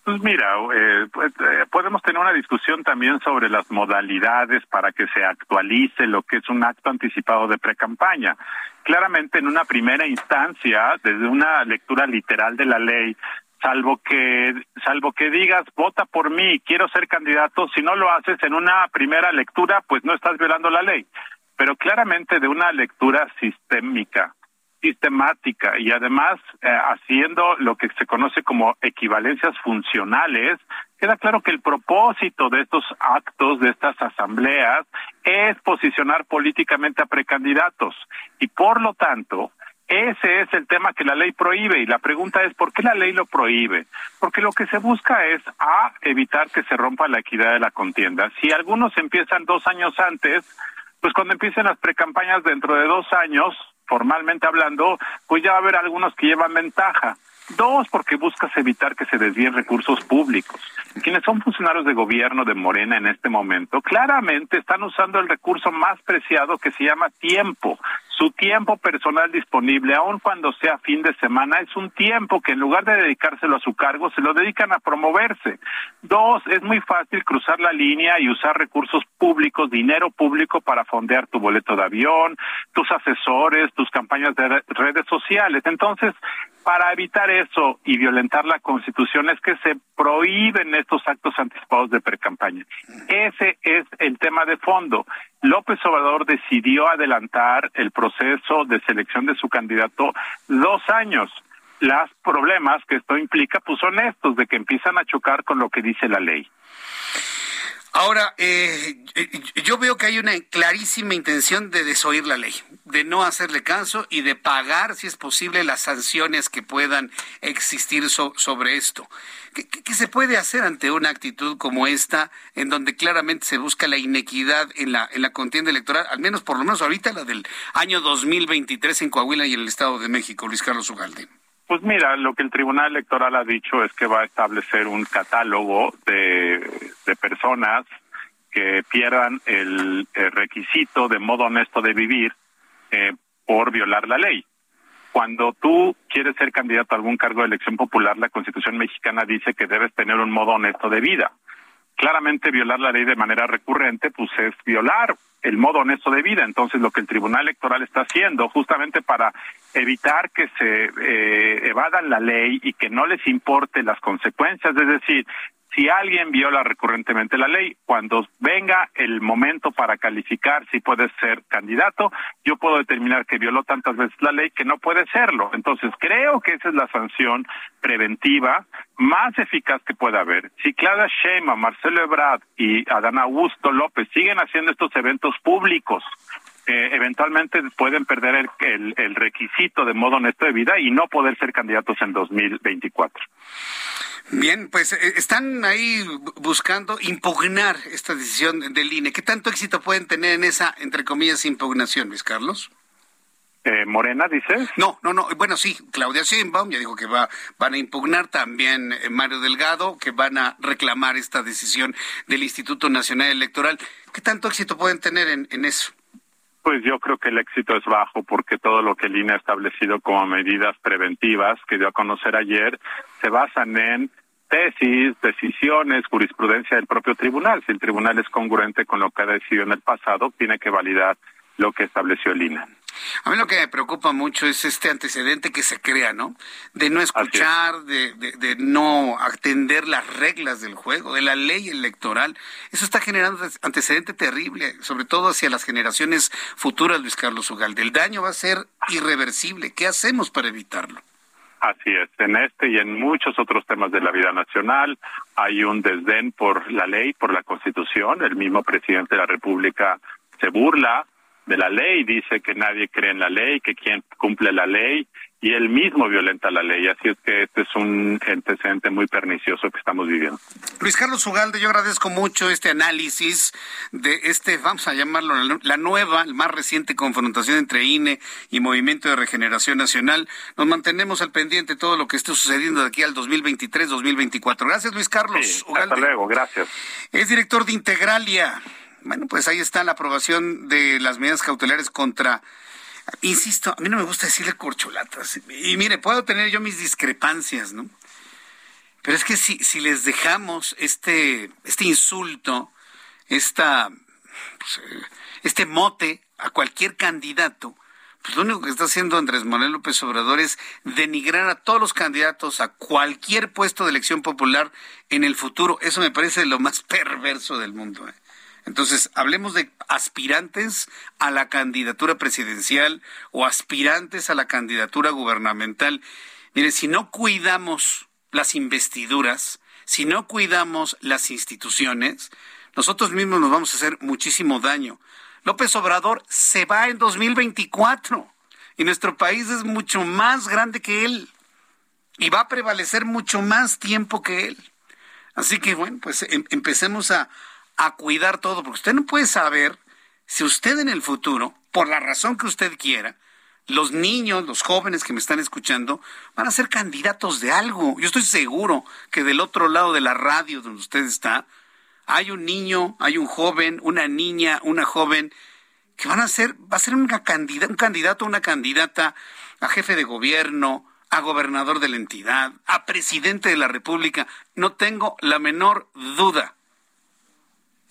Pues mira, eh, pues, eh, podemos tener una discusión también sobre las modalidades para que se actualice lo que es un acto anticipado de precampaña. Claramente, en una primera instancia, desde una lectura literal de la ley, salvo que salvo que digas vota por mí, quiero ser candidato, si no lo haces en una primera lectura, pues no estás violando la ley. Pero claramente de una lectura sistémica sistemática y además eh, haciendo lo que se conoce como equivalencias funcionales, queda claro que el propósito de estos actos, de estas asambleas, es posicionar políticamente a precandidatos. Y por lo tanto, ese es el tema que la ley prohíbe y la pregunta es ¿por qué la ley lo prohíbe? Porque lo que se busca es a evitar que se rompa la equidad de la contienda. Si algunos empiezan dos años antes, pues cuando empiecen las precampañas dentro de dos años, formalmente hablando, pues ya va a haber algunos que llevan ventaja. Dos, porque buscas evitar que se desvíen recursos públicos. Quienes son funcionarios de gobierno de Morena en este momento, claramente están usando el recurso más preciado que se llama tiempo, su tiempo personal disponible, aun cuando sea fin de semana, es un tiempo que en lugar de dedicárselo a su cargo, se lo dedican a promoverse. Dos, es muy fácil cruzar la línea y usar recursos públicos, dinero público para fondear tu boleto de avión, tus asesores, tus campañas de redes sociales. Entonces, para evitar eso y violentar la Constitución es que se prohíben estos actos anticipados de precampaña. Ese es el tema de fondo. López Obrador decidió adelantar el proceso de selección de su candidato dos años. Los problemas que esto implica pues son estos, de que empiezan a chocar con lo que dice la ley. Ahora, eh, yo veo que hay una clarísima intención de desoír la ley, de no hacerle caso y de pagar, si es posible, las sanciones que puedan existir sobre esto. ¿Qué, se puede hacer ante una actitud como esta, en donde claramente se busca la inequidad en la, en la contienda electoral, al menos por lo menos ahorita la del año 2023 en Coahuila y en el Estado de México, Luis Carlos Ugalde? Pues mira, lo que el Tribunal Electoral ha dicho es que va a establecer un catálogo de, personas que pierdan el, requisito de modo honesto de vivir eh, por violar la ley. Cuando tú quieres ser candidato a algún cargo de elección popular, la Constitución mexicana dice que debes tener un modo honesto de vida. Claramente violar la ley de manera recurrente, pues es violar el modo honesto de vida. Entonces, lo que el Tribunal Electoral está haciendo, justamente para evitar que se eh, evadan la ley y que no les importe las consecuencias, es decir, si alguien viola recurrentemente la ley, cuando venga el momento para calificar si puede ser candidato, yo puedo determinar que violó tantas veces la ley que no puede serlo. Entonces, creo que esa es la sanción preventiva más eficaz que pueda haber. Si Claudia Sheinbaum, Marcelo Ebrard y Adán Augusto López siguen haciendo estos eventos públicos, eh, eventualmente pueden perder el, el requisito de modo honesto de vida y no poder ser candidatos en 2024. Bien, pues eh, están ahí buscando impugnar esta decisión del INE. ¿Qué tanto éxito pueden tener en esa, entre comillas, impugnación, Luis Carlos? Eh, Morena, dices? No, no, no. Bueno, sí, Claudia Sheinbaum ya dijo que va, van a impugnar también eh, Mario Delgado, que van a reclamar esta decisión del Instituto Nacional Electoral. ¿Qué tanto éxito pueden tener en, en eso? Pues yo creo que el éxito es bajo porque todo lo que el INE ha establecido como medidas preventivas que dio a conocer ayer se basan en tesis, decisiones, jurisprudencia del propio tribunal. Si el tribunal es congruente con lo que ha decidido en el pasado, tiene que validar lo que estableció el. A mí lo que me preocupa mucho es este antecedente que se crea, ¿no? De no escuchar, de, de, no atender las reglas del juego, de la ley electoral. Eso está generando antecedente terrible, sobre todo hacia las generaciones futuras, Luis Carlos Ugalde. El daño va a ser irreversible. ¿Qué hacemos para evitarlo? Así es, en este y en muchos otros temas de la vida nacional hay un desdén por la ley, por la Constitución. El mismo presidente de la República se burla de la ley, dice que nadie cree en la ley, que quien cumple la ley y él mismo violenta la ley. Así es que este es un antecedente muy pernicioso que estamos viviendo. Luis Carlos Ugalde, yo agradezco mucho este análisis de este, vamos a llamarlo la nueva, más reciente confrontación entre INE y Movimiento de Regeneración Nacional. Nos mantenemos al pendiente de todo lo que esté sucediendo de aquí al 2023-2024. Gracias, Luis Carlos Ugalde. Hasta luego, gracias. Es director de Integralia. Bueno, pues ahí está la aprobación de las medidas cautelares contra insisto, a mí no me gusta decirle corcholatas. Y mire, puedo tener yo mis discrepancias, ¿no? Pero es que si, si les dejamos este, este insulto, esta, pues, este mote a cualquier candidato, pues lo único que está haciendo Andrés Manuel López Obrador es denigrar a todos los candidatos a cualquier puesto de elección popular en el futuro. Eso me parece lo más perverso del mundo. ¿eh? Entonces, hablemos de aspirantes a la candidatura presidencial o aspirantes a la candidatura gubernamental. Mire, si no cuidamos las investiduras, si no cuidamos las instituciones, nosotros mismos nos vamos a hacer muchísimo daño. López Obrador se va en 2024 y nuestro país es mucho más grande que él y va a prevalecer mucho más tiempo que él. Así que bueno, pues em, empecemos a, a cuidar todo, porque usted no puede saber si usted en el futuro, por la razón que usted quiera, los niños, los jóvenes que me están escuchando, van a ser candidatos de algo. Yo estoy seguro que del otro lado de la radio donde usted está, hay un niño, hay un joven, una niña, una joven que van a ser, va a ser una candidata, un candidato una candidata a jefe de gobierno, a gobernador de la entidad, a presidente de la República. No tengo la menor duda.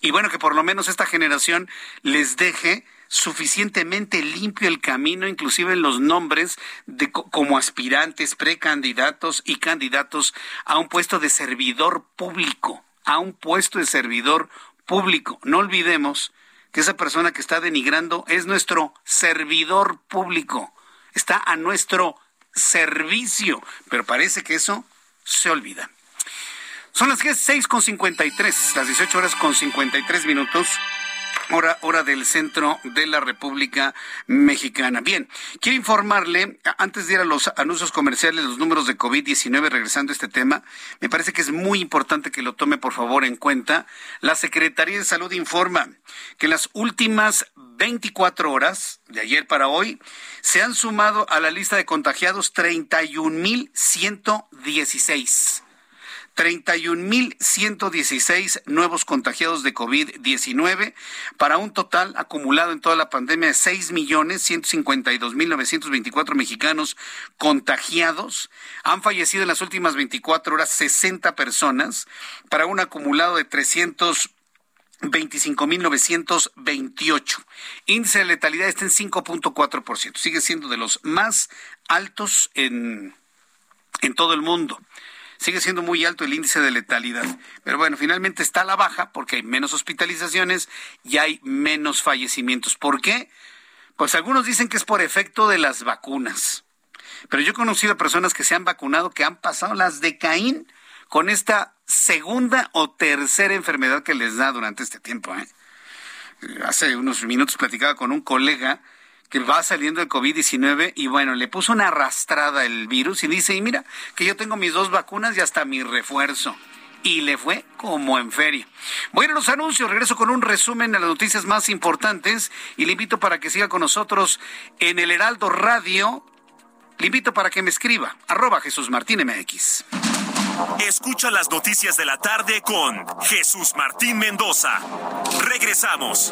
Y bueno, que por lo menos esta generación les deje suficientemente limpio el camino, inclusive en los nombres de como aspirantes, precandidatos y candidatos a un puesto de servidor público, a un puesto de servidor público. No olvidemos que esa persona que está denigrando es nuestro servidor público, está a nuestro servicio, pero parece que eso se olvida. Son las 6 con 53, las 18 horas con 53 minutos. Hora, hora del centro de la República Mexicana. Bien, quiero informarle, antes de ir a los anuncios comerciales, los números de COVID-19, regresando a este tema, me parece que es muy importante que lo tome por favor en cuenta. La Secretaría de Salud informa que en las últimas 24 horas, de ayer para hoy, se han sumado a la lista de contagiados 31.116. 31.116 nuevos contagiados de COVID-19 para un total acumulado en toda la pandemia de 6.152.924 mexicanos contagiados. Han fallecido en las últimas 24 horas 60 personas para un acumulado de 300 25.928. Índice de letalidad está en 5.4%. Sigue siendo de los más altos en, en todo el mundo sigue siendo muy alto el índice de letalidad. Pero bueno, finalmente está a la baja porque hay menos hospitalizaciones y hay menos fallecimientos. ¿Por qué? Pues algunos dicen que es por efecto de las vacunas. Pero yo he conocido personas que se han vacunado, que han pasado las de Caín con esta segunda o tercera enfermedad que les da durante este tiempo. ¿eh? Hace unos minutos platicaba con un colega va saliendo de COVID-19 y bueno, le puso una arrastrada el virus y dice, y mira, que yo tengo mis dos vacunas y hasta mi refuerzo. Y le fue como en feria. Voy a los anuncios, regreso con un resumen de las noticias más importantes y le invito para que siga con nosotros en el Heraldo Radio. Le invito para que me escriba, arroba Jesús Martín MX. Escucha las noticias de la tarde con Jesús Martín Mendoza. Regresamos.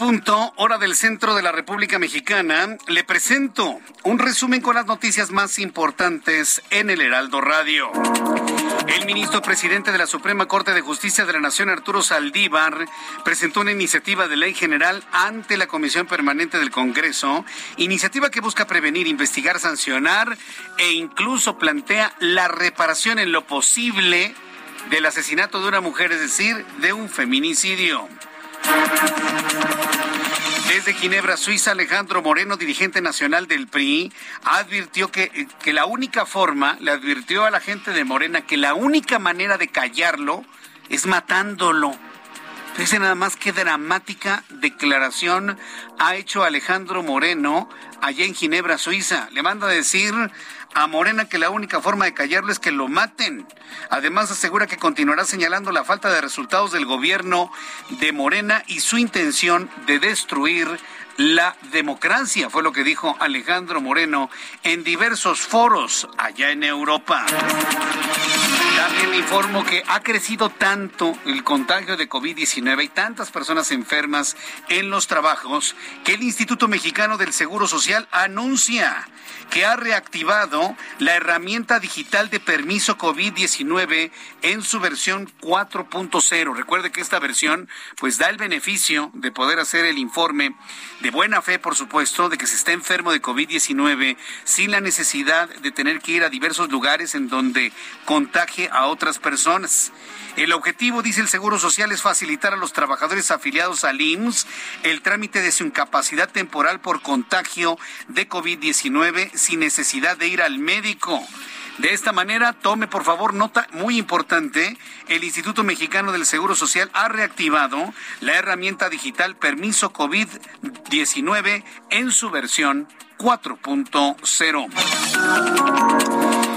Punto, hora del centro de la República Mexicana. Le presento un resumen con las noticias más importantes en el Heraldo Radio. El ministro presidente de la Suprema Corte de Justicia de la Nación, Arturo Saldívar, presentó una iniciativa de ley general ante la Comisión Permanente del Congreso, iniciativa que busca prevenir, investigar, sancionar e incluso plantea la reparación en lo posible del asesinato de una mujer, es decir, de un feminicidio. Desde Ginebra, Suiza, Alejandro Moreno, dirigente nacional del PRI, advirtió que, que, la única forma, le advirtió a la gente de Morena que la única manera de callarlo es matándolo. Fíjense nada más qué dramática declaración ha hecho Alejandro Moreno allá en Ginebra, Suiza. Le manda a decir a Morena que la única forma de callarlo es que lo maten. Además asegura que continuará señalando la falta de resultados del gobierno de Morena y su intención de destruir la democracia, fue lo que dijo Alejandro Moreno en diversos foros allá en Europa. También informo que ha crecido tanto el contagio de COVID-19 y tantas personas enfermas en los trabajos que el Instituto Mexicano del Seguro Social anuncia que ha reactivado la herramienta digital de permiso COVID-19 en su versión 4.0. Recuerde que esta versión pues da el beneficio de poder hacer el informe de buena fe, por supuesto, de que se está enfermo de COVID-19 sin la necesidad de tener que ir a diversos lugares en donde contagie a otras personas. El objetivo, dice el Seguro Social, es facilitar a los trabajadores afiliados al IMSS el trámite de su incapacidad temporal por contagio de COVID-19 sin necesidad de ir al médico. De esta manera, tome por favor nota muy importante, el Instituto Mexicano del Seguro Social ha reactivado la herramienta digital Permiso COVID-19 en su versión 4.0.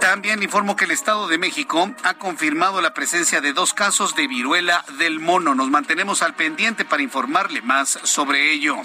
También informo que el Estado de México ha confirmado la presencia de dos casos de viruela del mono. Nos mantenemos al pendiente para informarle más sobre ello.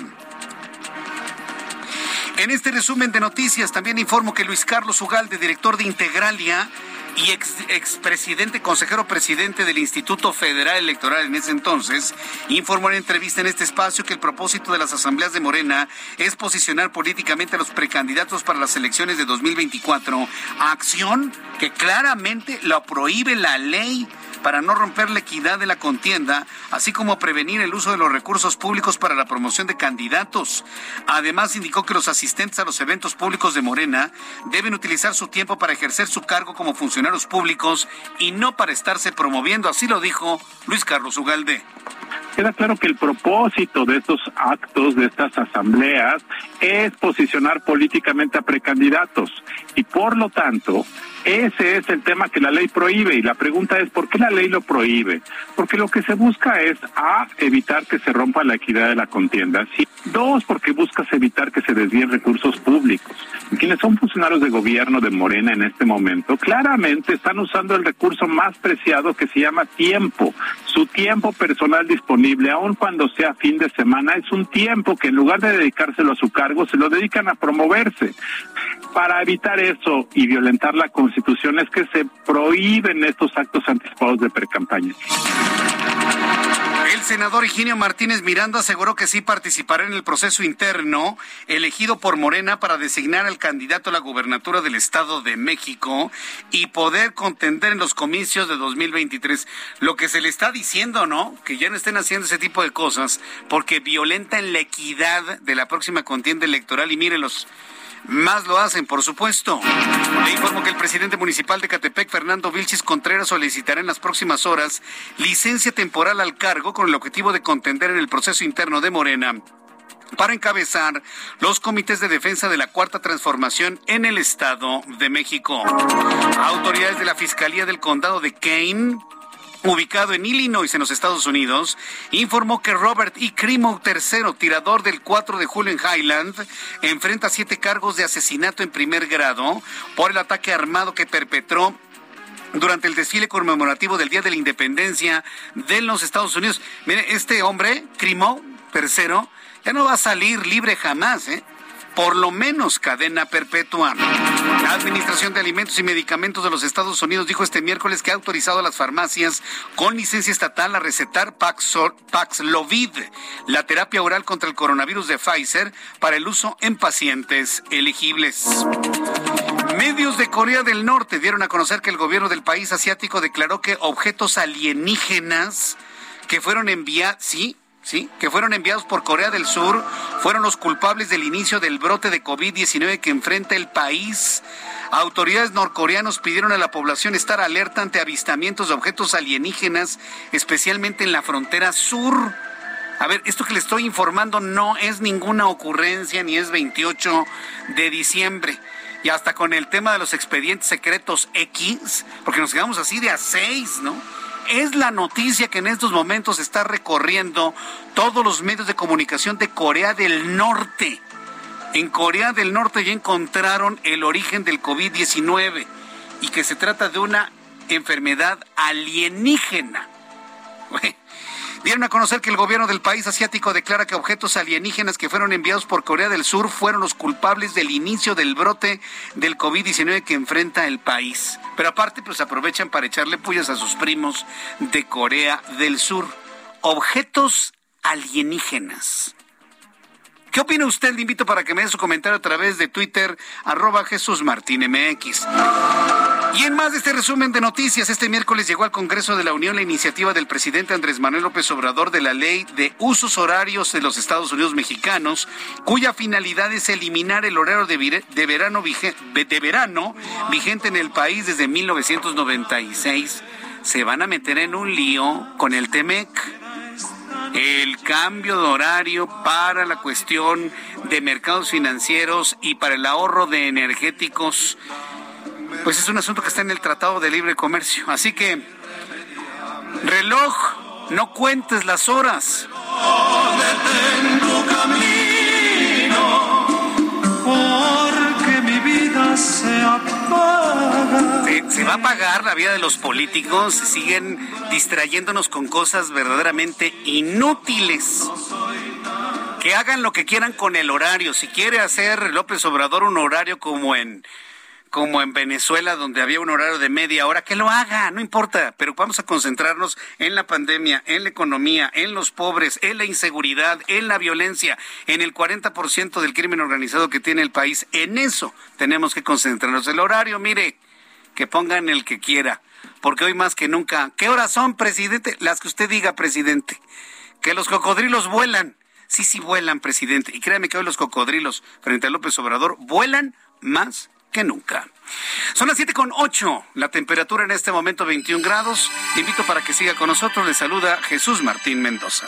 En este resumen de noticias también informo que Luis Carlos Ugalde, director de Integralia, y ex, expresidente, consejero presidente del Instituto Federal Electoral en ese entonces, informó en entrevista en este espacio que el propósito de las asambleas de Morena es posicionar políticamente a los precandidatos para las elecciones de 2024, acción que claramente lo prohíbe la ley para no romper la equidad de la contienda, así como prevenir el uso de los recursos públicos para la promoción de candidatos. Además, indicó que los asistentes a los eventos públicos de Morena deben utilizar su tiempo para ejercer su cargo como funcionarios públicos y no para estarse promoviendo. Así lo dijo Luis Carlos Ugalde. Queda claro que el propósito de estos actos, de estas asambleas, es posicionar políticamente a precandidatos y por lo tanto ese es el tema que la ley prohíbe y la pregunta es ¿por qué la ley lo prohíbe? Porque lo que se busca es A, evitar que se rompa la equidad de la contienda. Sí. Dos, porque buscas evitar que se desvíen recursos públicos. Quienes son funcionarios de gobierno de Morena en este momento claramente están usando el recurso más preciado que se llama tiempo. Su tiempo personal disponible, aun cuando sea fin de semana, es un tiempo que en lugar de dedicárselo a su cargo, se lo dedican a promoverse. Para evitar eso y violentar la constitución, es que se prohíben estos actos anticipados de precampaña. El senador Higinio Martínez Miranda aseguró que sí participará en el proceso interno elegido por Morena para designar al candidato a la gubernatura del Estado de México y poder contender en los comicios de 2023. Lo que se le está diciendo, ¿no? Que ya no estén haciendo ese tipo de cosas porque violentan la equidad de la próxima contienda electoral y miren los más lo hacen, por supuesto. Le informo que el presidente municipal de Catepec, Fernando Vilchis Contreras, solicitará en las próximas horas licencia temporal al cargo con el objetivo de contender en el proceso interno de Morena para encabezar los comités de defensa de la Cuarta Transformación en el Estado de México. Autoridades de la Fiscalía del Condado de Kane ubicado en Illinois, en los Estados Unidos, informó que Robert E. Crimo III, tirador del 4 de julio en Highland, enfrenta siete cargos de asesinato en primer grado por el ataque armado que perpetró durante el desfile conmemorativo del Día de la Independencia de los Estados Unidos. Mire, este hombre, Crimo III, ya no va a salir libre jamás, ¿eh? Por lo menos cadena perpetua. La Administración de Alimentos y Medicamentos de los Estados Unidos dijo este miércoles que ha autorizado a las farmacias con licencia estatal a recetar Paxlovid, la terapia oral contra el coronavirus de Pfizer, para el uso en pacientes elegibles. Medios de Corea del Norte dieron a conocer que el gobierno del país asiático declaró que objetos alienígenas que fueron enviados, ¿sí? que fueron enviados por Corea del Sur, fueron los culpables del inicio del brote de COVID-19 que enfrenta el país. Autoridades norcoreanos pidieron a la población estar alerta ante avistamientos de objetos alienígenas, especialmente en la frontera sur. A ver, esto que le estoy informando no es ninguna ocurrencia ni es 28 de diciembre. Y hasta con el tema de los expedientes secretos X, porque nos quedamos así de a seis, ¿no? Es la noticia que en estos momentos está recorriendo todos los medios de comunicación de Corea del Norte. En Corea del Norte ya encontraron el origen del COVID-19 y que se trata de una enfermedad alienígena. Dieron a conocer que el gobierno del país asiático declara que objetos alienígenas que fueron enviados por Corea del Sur fueron los culpables del inicio del brote del COVID-19 que enfrenta el país. Pero aparte, pues aprovechan para echarle puyas a sus primos de Corea del Sur. Objetos alienígenas. ¿Qué opina usted? Le invito para que me dé su comentario a través de Twitter, arroba Jesús Martín MX. Y en más de este resumen de noticias, este miércoles llegó al Congreso de la Unión la iniciativa del presidente Andrés Manuel López Obrador de la ley de usos horarios de los Estados Unidos mexicanos, cuya finalidad es eliminar el horario de, verano, de verano vigente en el país desde 1996. Se van a meter en un lío con el TEMEC el cambio de horario para la cuestión de mercados financieros y para el ahorro de energéticos, pues es un asunto que está en el Tratado de Libre Comercio. Así que, reloj, no cuentes las horas. porque mi vida se va a apagar la vida de los políticos, se siguen distrayéndonos con cosas verdaderamente inútiles. Que hagan lo que quieran con el horario. Si quiere hacer López Obrador un horario como en como en Venezuela, donde había un horario de media hora, que lo haga, no importa, pero vamos a concentrarnos en la pandemia, en la economía, en los pobres, en la inseguridad, en la violencia, en el 40% del crimen organizado que tiene el país. En eso tenemos que concentrarnos. El horario, mire, que pongan el que quiera, porque hoy más que nunca, ¿qué horas son, presidente? Las que usted diga, presidente. Que los cocodrilos vuelan. Sí, sí vuelan, presidente. Y créame que hoy los cocodrilos frente a López Obrador vuelan más que nunca. Son las siete con ocho. La temperatura en este momento 21 grados. Invito para que siga con nosotros. Le saluda Jesús Martín Mendoza.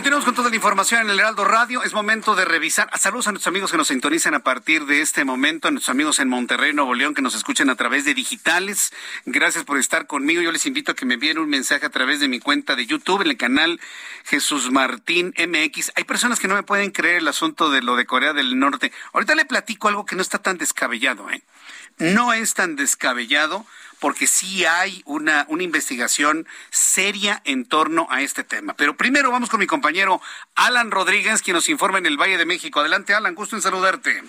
Continuamos con toda la información en el Heraldo Radio. Es momento de revisar. Saludos a nuestros amigos que nos sintonizan a partir de este momento, a nuestros amigos en Monterrey, Nuevo León, que nos escuchan a través de digitales. Gracias por estar conmigo. Yo les invito a que me envíen un mensaje a través de mi cuenta de YouTube, en el canal Jesús Martín MX. Hay personas que no me pueden creer el asunto de lo de Corea del Norte. Ahorita le platico algo que no está tan descabellado, ¿eh? No es tan descabellado porque sí hay una, una investigación seria en torno a este tema. Pero primero vamos con mi compañero Alan Rodríguez, quien nos informa en el Valle de México. Adelante, Alan, gusto en saludarte.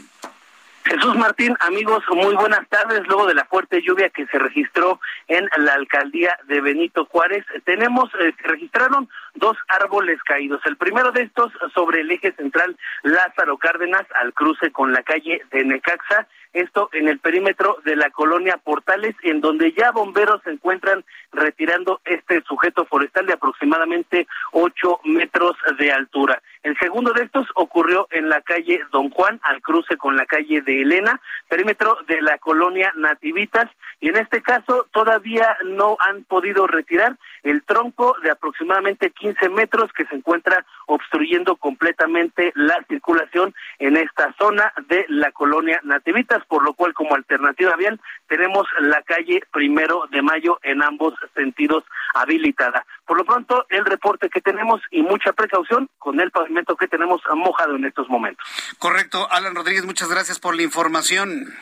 Jesús Martín, amigos, muy buenas tardes. Luego de la fuerte lluvia que se registró en la alcaldía de Benito Juárez, tenemos, eh, registraron dos árboles caídos. El primero de estos sobre el eje central Lázaro Cárdenas, al cruce con la calle de Necaxa, esto en el perímetro de la colonia Portales, en donde ya bomberos se encuentran retirando este sujeto forestal de aproximadamente ocho metros de altura. El segundo de estos ocurrió en la calle Don Juan, al cruce con la calle de Elena, perímetro de la colonia Nativitas, y en este caso todavía no han podido retirar el tronco de aproximadamente 15 metros que se encuentra obstruyendo completamente la circulación en esta zona de la colonia Nativitas, por lo cual como alternativa vial tenemos la calle Primero de Mayo en ambos sentidos habilitada. Por lo pronto, el reporte que tenemos y mucha precaución con el pavimento que tenemos mojado en estos momentos. Correcto. Alan Rodríguez, muchas gracias por la información.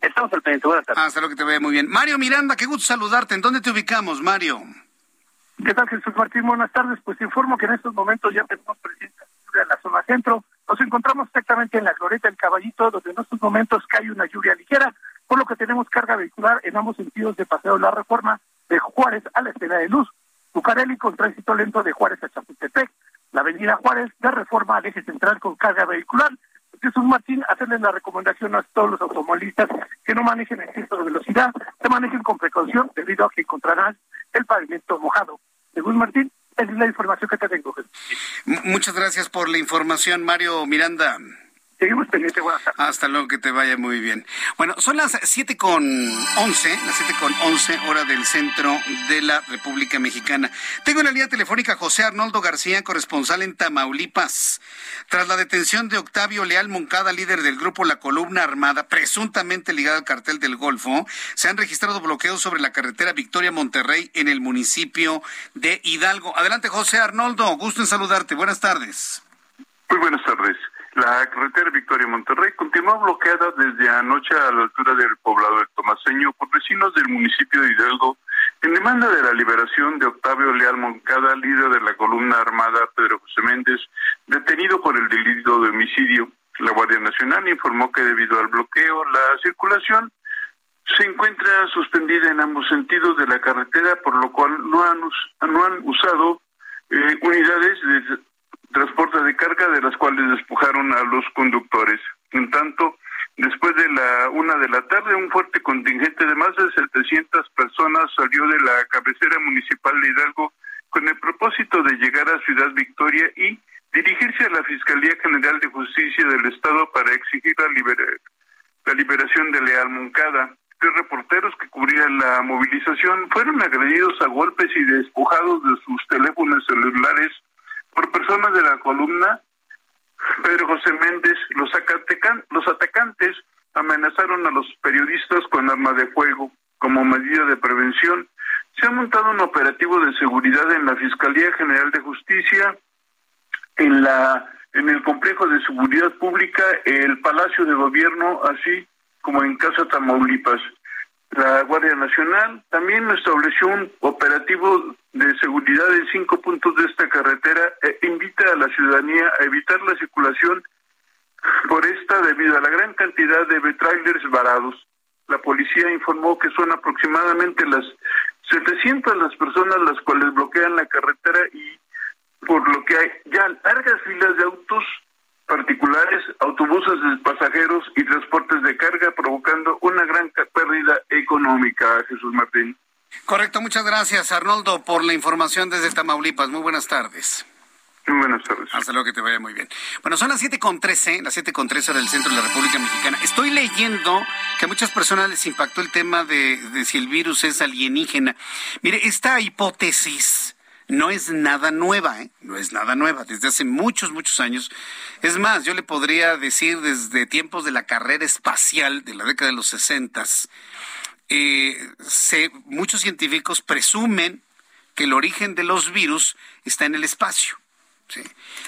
Estamos al pendiente. Buenas tardes. Hasta luego que te vea muy bien. Mario Miranda, qué gusto saludarte. ¿En dónde te ubicamos, Mario? ¿Qué tal, Jesús Martín? Buenas tardes. Pues informo que en estos momentos ya tenemos presencia en la zona centro. Nos encontramos exactamente en la Glorieta del Caballito, donde en estos momentos cae una lluvia ligera, por lo que tenemos carga vehicular en ambos sentidos de Paseo de la Reforma, de Juárez a la Estela de Luz, Bucareli con tránsito lento de Juárez a Chapultepec, la Avenida Juárez de Reforma al eje central con carga vehicular. Jesús Martín, hacerles la recomendación a todos los automovilistas que no manejen en exceso de velocidad, que manejen con precaución debido a que encontrarán el pavimento mojado. Jesús Martín, es la información que te tengo. Muchas gracias por la información, Mario Miranda. Seguimos pendiente, Hasta luego, que te vaya muy bien. Bueno, son las siete con once, las siete con once, hora del centro de la República Mexicana. Tengo en la línea telefónica José Arnoldo García, corresponsal en Tamaulipas. Tras la detención de Octavio Leal Moncada, líder del grupo La Columna Armada, presuntamente ligado al cartel del Golfo, se han registrado bloqueos sobre la carretera Victoria Monterrey en el municipio de Hidalgo. Adelante, José Arnoldo, gusto en saludarte. Buenas tardes. Muy buenas tardes. La carretera Victoria-Monterrey continúa bloqueada desde anoche a la altura del poblado de Tomaseño por vecinos del municipio de Hidalgo en demanda de la liberación de Octavio Leal Moncada, líder de la columna armada Pedro José Méndez, detenido por el delito de homicidio. La Guardia Nacional informó que debido al bloqueo, la circulación se encuentra suspendida en ambos sentidos de la carretera, por lo cual no han, no han usado eh, unidades de transporte de carga de las cuales despojaron a los conductores. En tanto, después de la una de la tarde, un fuerte contingente de más de 700 personas salió de la cabecera municipal de Hidalgo con el propósito de llegar a Ciudad Victoria y dirigirse a la Fiscalía General de Justicia del Estado para exigir la, la liberación de Leal Moncada. Tres reporteros que cubrían la movilización fueron agredidos a golpes y despojados de sus teléfonos celulares por personas de la columna Pedro José Méndez. Los, atacantes amenazaron a los periodistas con arma de fuego. Como medida de prevención, se ha montado un operativo de seguridad en la Fiscalía General de Justicia, en la en el complejo de seguridad pública, el Palacio de Gobierno, así como en Casa Tamaulipas. La Guardia Nacional también estableció un operativo de seguridad en cinco puntos de esta carretera e invita a la ciudadanía a evitar la circulación por esta debido a la gran cantidad de trailers varados. La policía informó que son aproximadamente las 700 las personas las cuales bloquean la carretera y por lo que hay ya largas filas de autos particulares, autobuses de pasajeros y transportes de carga, provocando una gran pérdida económica, Jesús Martín. Correcto, muchas gracias Arnoldo por la información desde Tamaulipas. Muy buenas tardes. Muy buenas tardes. Hasta luego, que te vaya muy bien. Bueno, son las siete con trece, las siete con trece del centro de la República Mexicana. Estoy leyendo que a muchas personas les impactó el tema de, de si el virus es alienígena. Mire, esta hipótesis no es nada nueva, ¿eh? no es nada nueva, desde hace muchos, muchos años. Es más, yo le podría decir desde tiempos de la carrera espacial de la década de los sesentas, eh, muchos científicos presumen que el origen de los virus está en el espacio.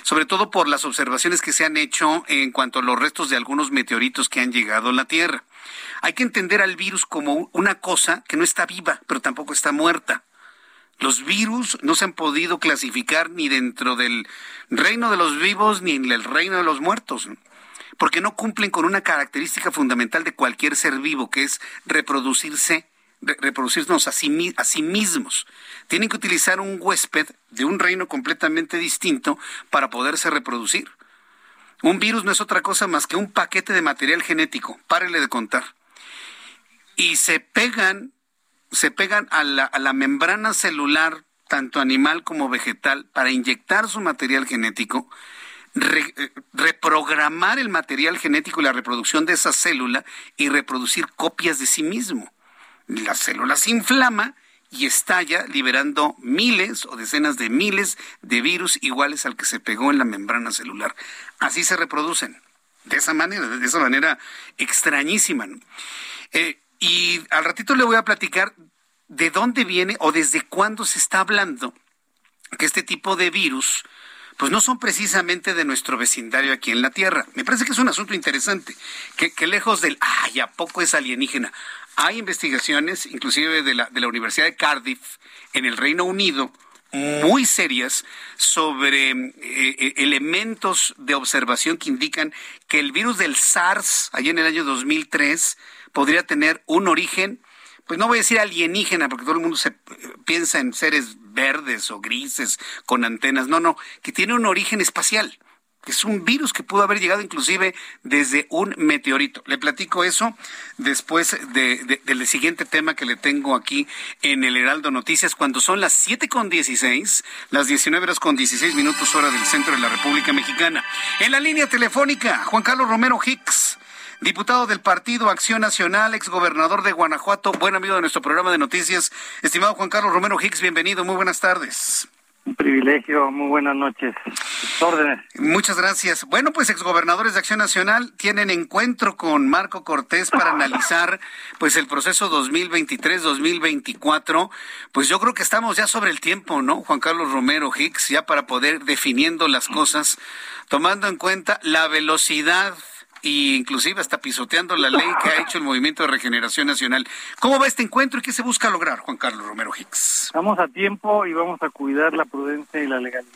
Sobre todo por las observaciones que se han hecho en cuanto a los restos de algunos meteoritos que han llegado a la Tierra. Hay que entender al virus como una cosa que no está viva, pero tampoco está muerta. Los virus no se han podido clasificar ni dentro del reino de los vivos ni en el reino de los muertos, porque no cumplen con una característica fundamental de cualquier ser vivo, que es reproducirse, reproducirnos a sí, a sí mismos. Tienen que utilizar un huésped de un reino completamente distinto para poderse reproducir. Un virus no es otra cosa más que un paquete de material genético, párele de contar. Y se pegan se pegan a la, a la membrana celular, tanto animal como vegetal, para inyectar su material genético, eh, reprogramar el material genético y la reproducción de esa célula y reproducir copias de sí mismo. La célula se inflama y estalla liberando miles o decenas de miles de virus iguales al que se pegó en la membrana celular. Así se reproducen, de esa manera, de esa manera extrañísima. Eh, y al ratito le voy a platicar de dónde viene o desde cuándo se está hablando que este tipo de virus pues no son precisamente de nuestro vecindario aquí en la Tierra. Me parece que es un asunto interesante, que, lejos del, ay, ¿a poco es alienígena? Hay investigaciones, inclusive de la, de la Universidad de Cardiff, en el Reino Unido, muy serias sobre eh, eh, elementos de observación que indican que el virus del SARS, allá en el año 2003, podría tener un origen, pues no voy a decir alienígena, porque todo el mundo se piensa en seres verdes o grises con antenas, no, no, que tiene un origen espacial. Es un virus que pudo haber llegado inclusive desde un meteorito. Le platico eso después del siguiente tema que le tengo aquí en el Heraldo Noticias, cuando son las siete con dieciséis, las 19 horas con 16 minutos hora del centro de la República Mexicana. En la línea telefónica, Juan Carlos Romero Hicks diputado del Partido Acción Nacional, exgobernador de Guanajuato, buen amigo de nuestro programa de noticias. Estimado Juan Carlos Romero Hicks, bienvenido, muy buenas tardes. Un privilegio, muy buenas noches. órdenes. Muchas gracias. Bueno, pues exgobernadores de Acción Nacional tienen encuentro con Marco Cortés para analizar pues el proceso 2023-2024. Pues yo creo que estamos ya sobre el tiempo, ¿no? Juan Carlos Romero Hicks, ya para poder definiendo las cosas, tomando en cuenta la velocidad e inclusive hasta pisoteando la ley que ha hecho el Movimiento de Regeneración Nacional. ¿Cómo va este encuentro y qué se busca lograr, Juan Carlos Romero Hicks? Estamos a tiempo y vamos a cuidar la prudencia y la legalidad.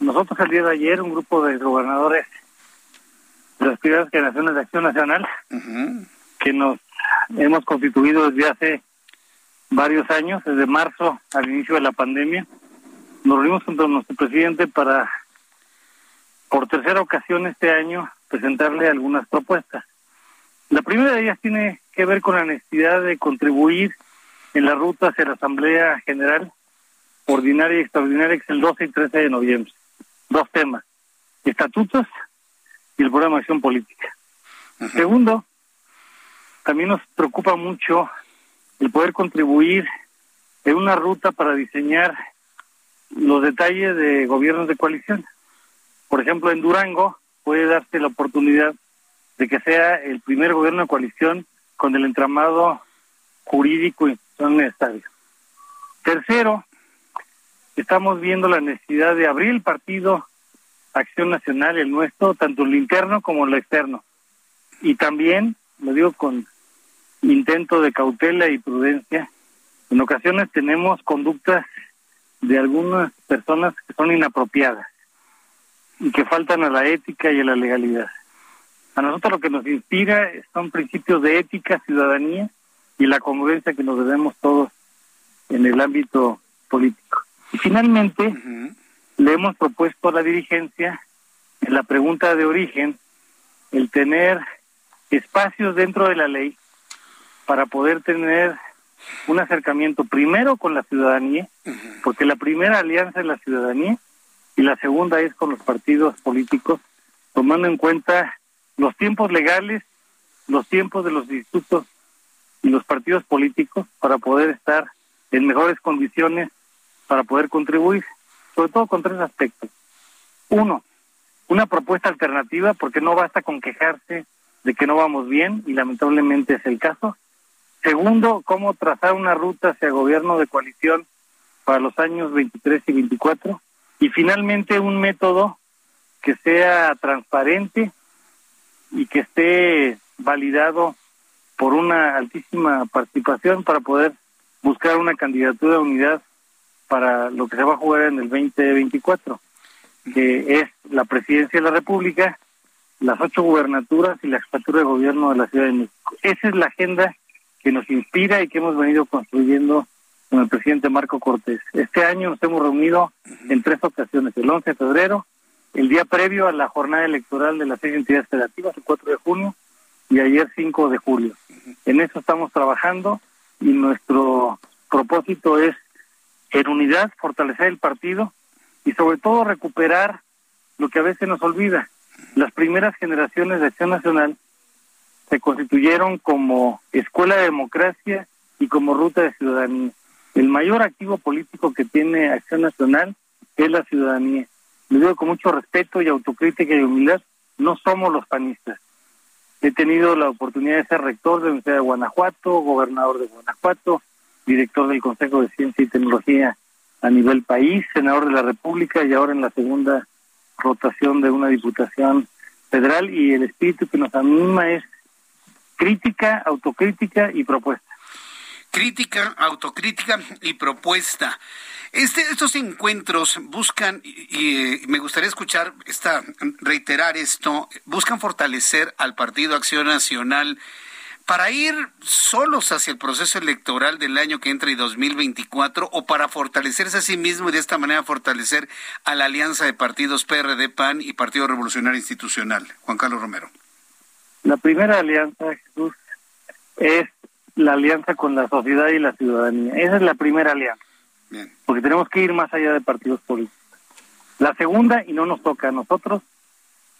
Nosotros el día de ayer, un grupo de gobernadores de las primeras generaciones de Acción Nacional, que nos hemos constituido desde hace varios años, desde marzo al inicio de la pandemia, nos reunimos junto a nuestro presidente para, por tercera ocasión este año, presentarle algunas propuestas. La primera de ellas tiene que ver con la necesidad de contribuir en la ruta hacia la Asamblea General Ordinaria y Extraordinaria, que es el 12 y 13 de noviembre dos temas, estatutos y el programa de acción política. Segundo, también nos preocupa mucho el poder contribuir en una ruta para diseñar los detalles de gobiernos de coalición. Por ejemplo, en Durango puede darse la oportunidad de que sea el primer gobierno de coalición con el entramado jurídico y necesario. Tercero, estamos viendo la necesidad de abrir el partido Acción Nacional, el nuestro, tanto el interno como el externo. Y también, lo digo con intento de cautela y prudencia, en ocasiones tenemos conductas de algunas personas que son inapropiadas y que faltan a la ética y a la legalidad. A nosotros lo que nos inspira son principios de ética, ciudadanía y la congruencia que nos debemos todos en el ámbito político. Y finalmente, le hemos propuesto a la dirigencia, en la pregunta de origen, el tener espacios dentro de la ley para poder tener un acercamiento primero con la ciudadanía, porque la primera alianza es la ciudadanía y la segunda es con los partidos políticos, tomando en cuenta los tiempos legales, los tiempos de los institutos y los partidos políticos para poder estar en mejores condiciones para poder contribuir, sobre todo con tres aspectos. Uno, una propuesta alternativa, porque no basta con quejarse de que no vamos bien, y lamentablemente es el caso. Segundo, cómo trazar una ruta hacia gobierno de coalición para los años 23 y 24. Y finalmente, un método que sea transparente y que esté validado por una altísima participación para poder buscar una candidatura de unidad para lo que se va a jugar en el 2024, que es la presidencia de la República, las ocho gubernaturas y la jefatura de gobierno de la Ciudad de México. Esa es la agenda que nos inspira y que hemos venido construyendo con el presidente Marco Cortés. Este año nos hemos reunido en tres ocasiones, el 11 de febrero, el día previo a la jornada electoral de las seis entidades federativas, el 4 de junio, y ayer 5 de julio. En eso estamos trabajando y nuestro propósito es en unidad, fortalecer el partido y sobre todo recuperar lo que a veces nos olvida. Las primeras generaciones de Acción Nacional se constituyeron como escuela de democracia y como ruta de ciudadanía. El mayor activo político que tiene Acción Nacional es la ciudadanía. Le digo con mucho respeto y autocrítica y humildad, no somos los panistas. He tenido la oportunidad de ser rector de la Universidad de Guanajuato, gobernador de Guanajuato, director del Consejo de Ciencia y Tecnología a nivel país, senador de la República y ahora en la segunda rotación de una diputación federal y el espíritu que nos anima es crítica, autocrítica y propuesta. Crítica, autocrítica y propuesta. Este, estos encuentros buscan, y, me gustaría escuchar, esta, reiterar esto, buscan fortalecer al Partido Acción Nacional para ir solos hacia el proceso electoral del año que entra y 2024 o para fortalecerse a sí mismo y de esta manera fortalecer a la alianza de partidos PRD, PAN y Partido Revolucionario Institucional? Juan Carlos Romero. La primera alianza, es la alianza con la sociedad y la ciudadanía. Esa es la primera alianza. Porque tenemos que ir más allá de partidos políticos. La segunda, y no nos toca a nosotros,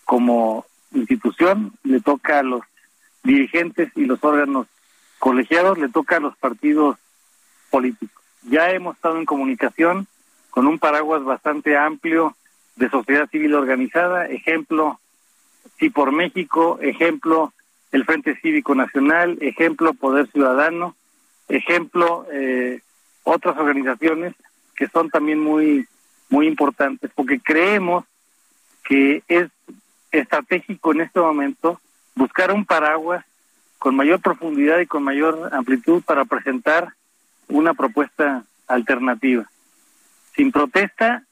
como institución, le toca a los dirigentes y los órganos colegiados le toca a los partidos políticos. Ya hemos estado en comunicación con un paraguas bastante amplio de sociedad civil organizada, ejemplo, Sí por México, ejemplo, el Frente Cívico Nacional, ejemplo, Poder Ciudadano, ejemplo, eh, otras organizaciones que son también muy, muy importantes, porque creemos que es estratégico en este momento buscar un paraguas con mayor profundidad y con mayor amplitud para presentar una propuesta alternativa. Sin protesta,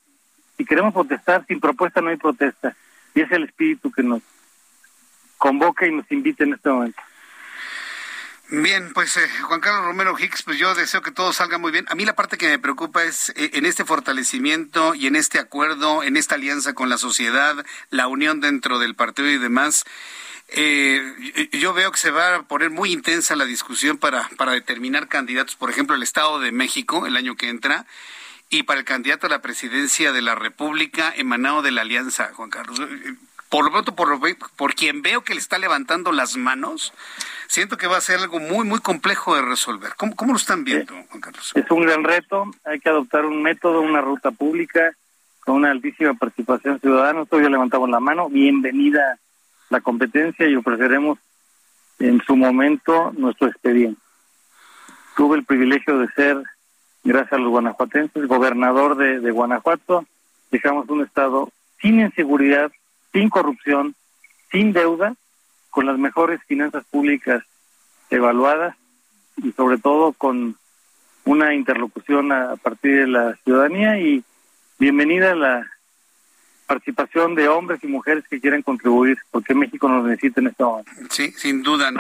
si queremos protestar, sin propuesta no hay protesta. Y es el espíritu que nos convoca y nos invita en este momento. Bien, pues eh, Juan Carlos Romero Hicks, pues yo deseo que todo salga muy bien. A mí la parte que me preocupa es eh, en este fortalecimiento y en este acuerdo, en esta alianza con la sociedad, la unión dentro del partido y demás. Eh, yo veo que se va a poner muy intensa la discusión para, para determinar candidatos, por ejemplo, el Estado de México el año que entra y para el candidato a la presidencia de la República emanado de la alianza, Juan Carlos por lo pronto, por, por quien veo que le está levantando las manos, siento que va a ser algo muy, muy complejo de resolver. ¿Cómo, cómo lo están viendo, Juan Carlos? Es un gran reto, hay que adoptar un método, una ruta pública con una altísima participación ciudadana. Todavía levantamos la mano, bienvenida la competencia y ofreceremos en su momento nuestro expediente. Tuve el privilegio de ser, gracias a los guanajuatenses, gobernador de, de Guanajuato. Dejamos un estado sin inseguridad, sin corrupción, sin deuda, con las mejores finanzas públicas evaluadas y sobre todo con una interlocución a partir de la ciudadanía. Y bienvenida la participación de hombres y mujeres que quieren contribuir, porque México nos necesita en este momento. Sí, sin duda,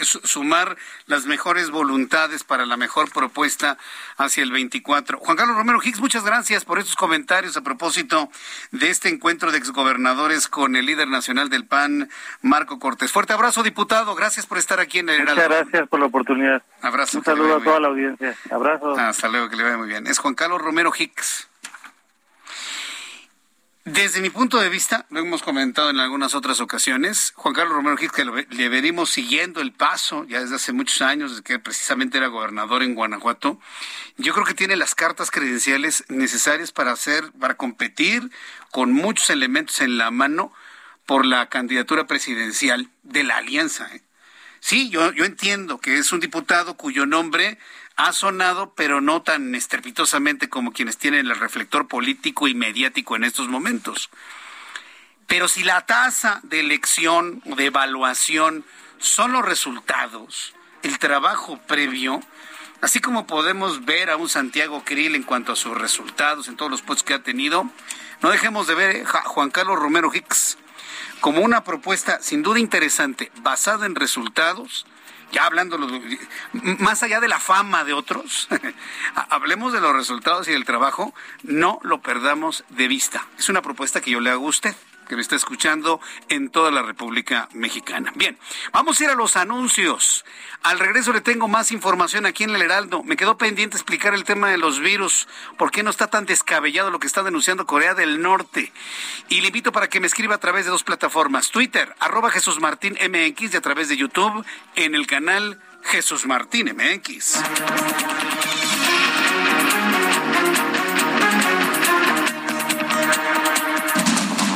sumar las mejores voluntades para la mejor propuesta hacia el 24. Juan Carlos Romero Hicks, muchas gracias por estos comentarios a propósito de este encuentro de exgobernadores con el líder nacional del PAN, Marco Cortés. Fuerte abrazo, diputado, gracias por estar aquí en el Heraldo. Muchas gracias por la oportunidad. Abrazo. Un saludo a toda la audiencia. Abrazo. Hasta luego, que le vaya muy bien. Es Juan Carlos Romero Hicks. Desde mi punto de vista, lo hemos comentado en algunas otras ocasiones, Juan Carlos Romero Gil, que le venimos siguiendo el paso ya desde hace muchos años, desde que precisamente era gobernador en Guanajuato, yo creo que tiene las cartas credenciales necesarias para hacer, para competir con muchos elementos en la mano por la candidatura presidencial de la alianza. ¿eh? Sí, yo, yo entiendo que es un diputado cuyo nombre ha sonado, pero no tan estrepitosamente como quienes tienen el reflector político y mediático en estos momentos. Pero si la tasa de elección o de evaluación son los resultados, el trabajo previo, así como podemos ver a un Santiago Krill en cuanto a sus resultados en todos los puestos que ha tenido, no dejemos de ver a Juan Carlos Romero Hicks como una propuesta sin duda interesante, basada en resultados, ya hablando más allá de la fama de otros, hablemos de los resultados y del trabajo, no lo perdamos de vista. Es una propuesta que yo le hago a usted que me está escuchando en toda la República Mexicana. Bien, vamos a ir a los anuncios. Al regreso le tengo más información aquí en el Heraldo. Me quedó pendiente explicar el tema de los virus, por qué no está tan descabellado lo que está denunciando Corea del Norte. Y le invito para que me escriba a través de dos plataformas, Twitter, arroba Jesús Martín MX y a través de YouTube en el canal Jesús Martín MX.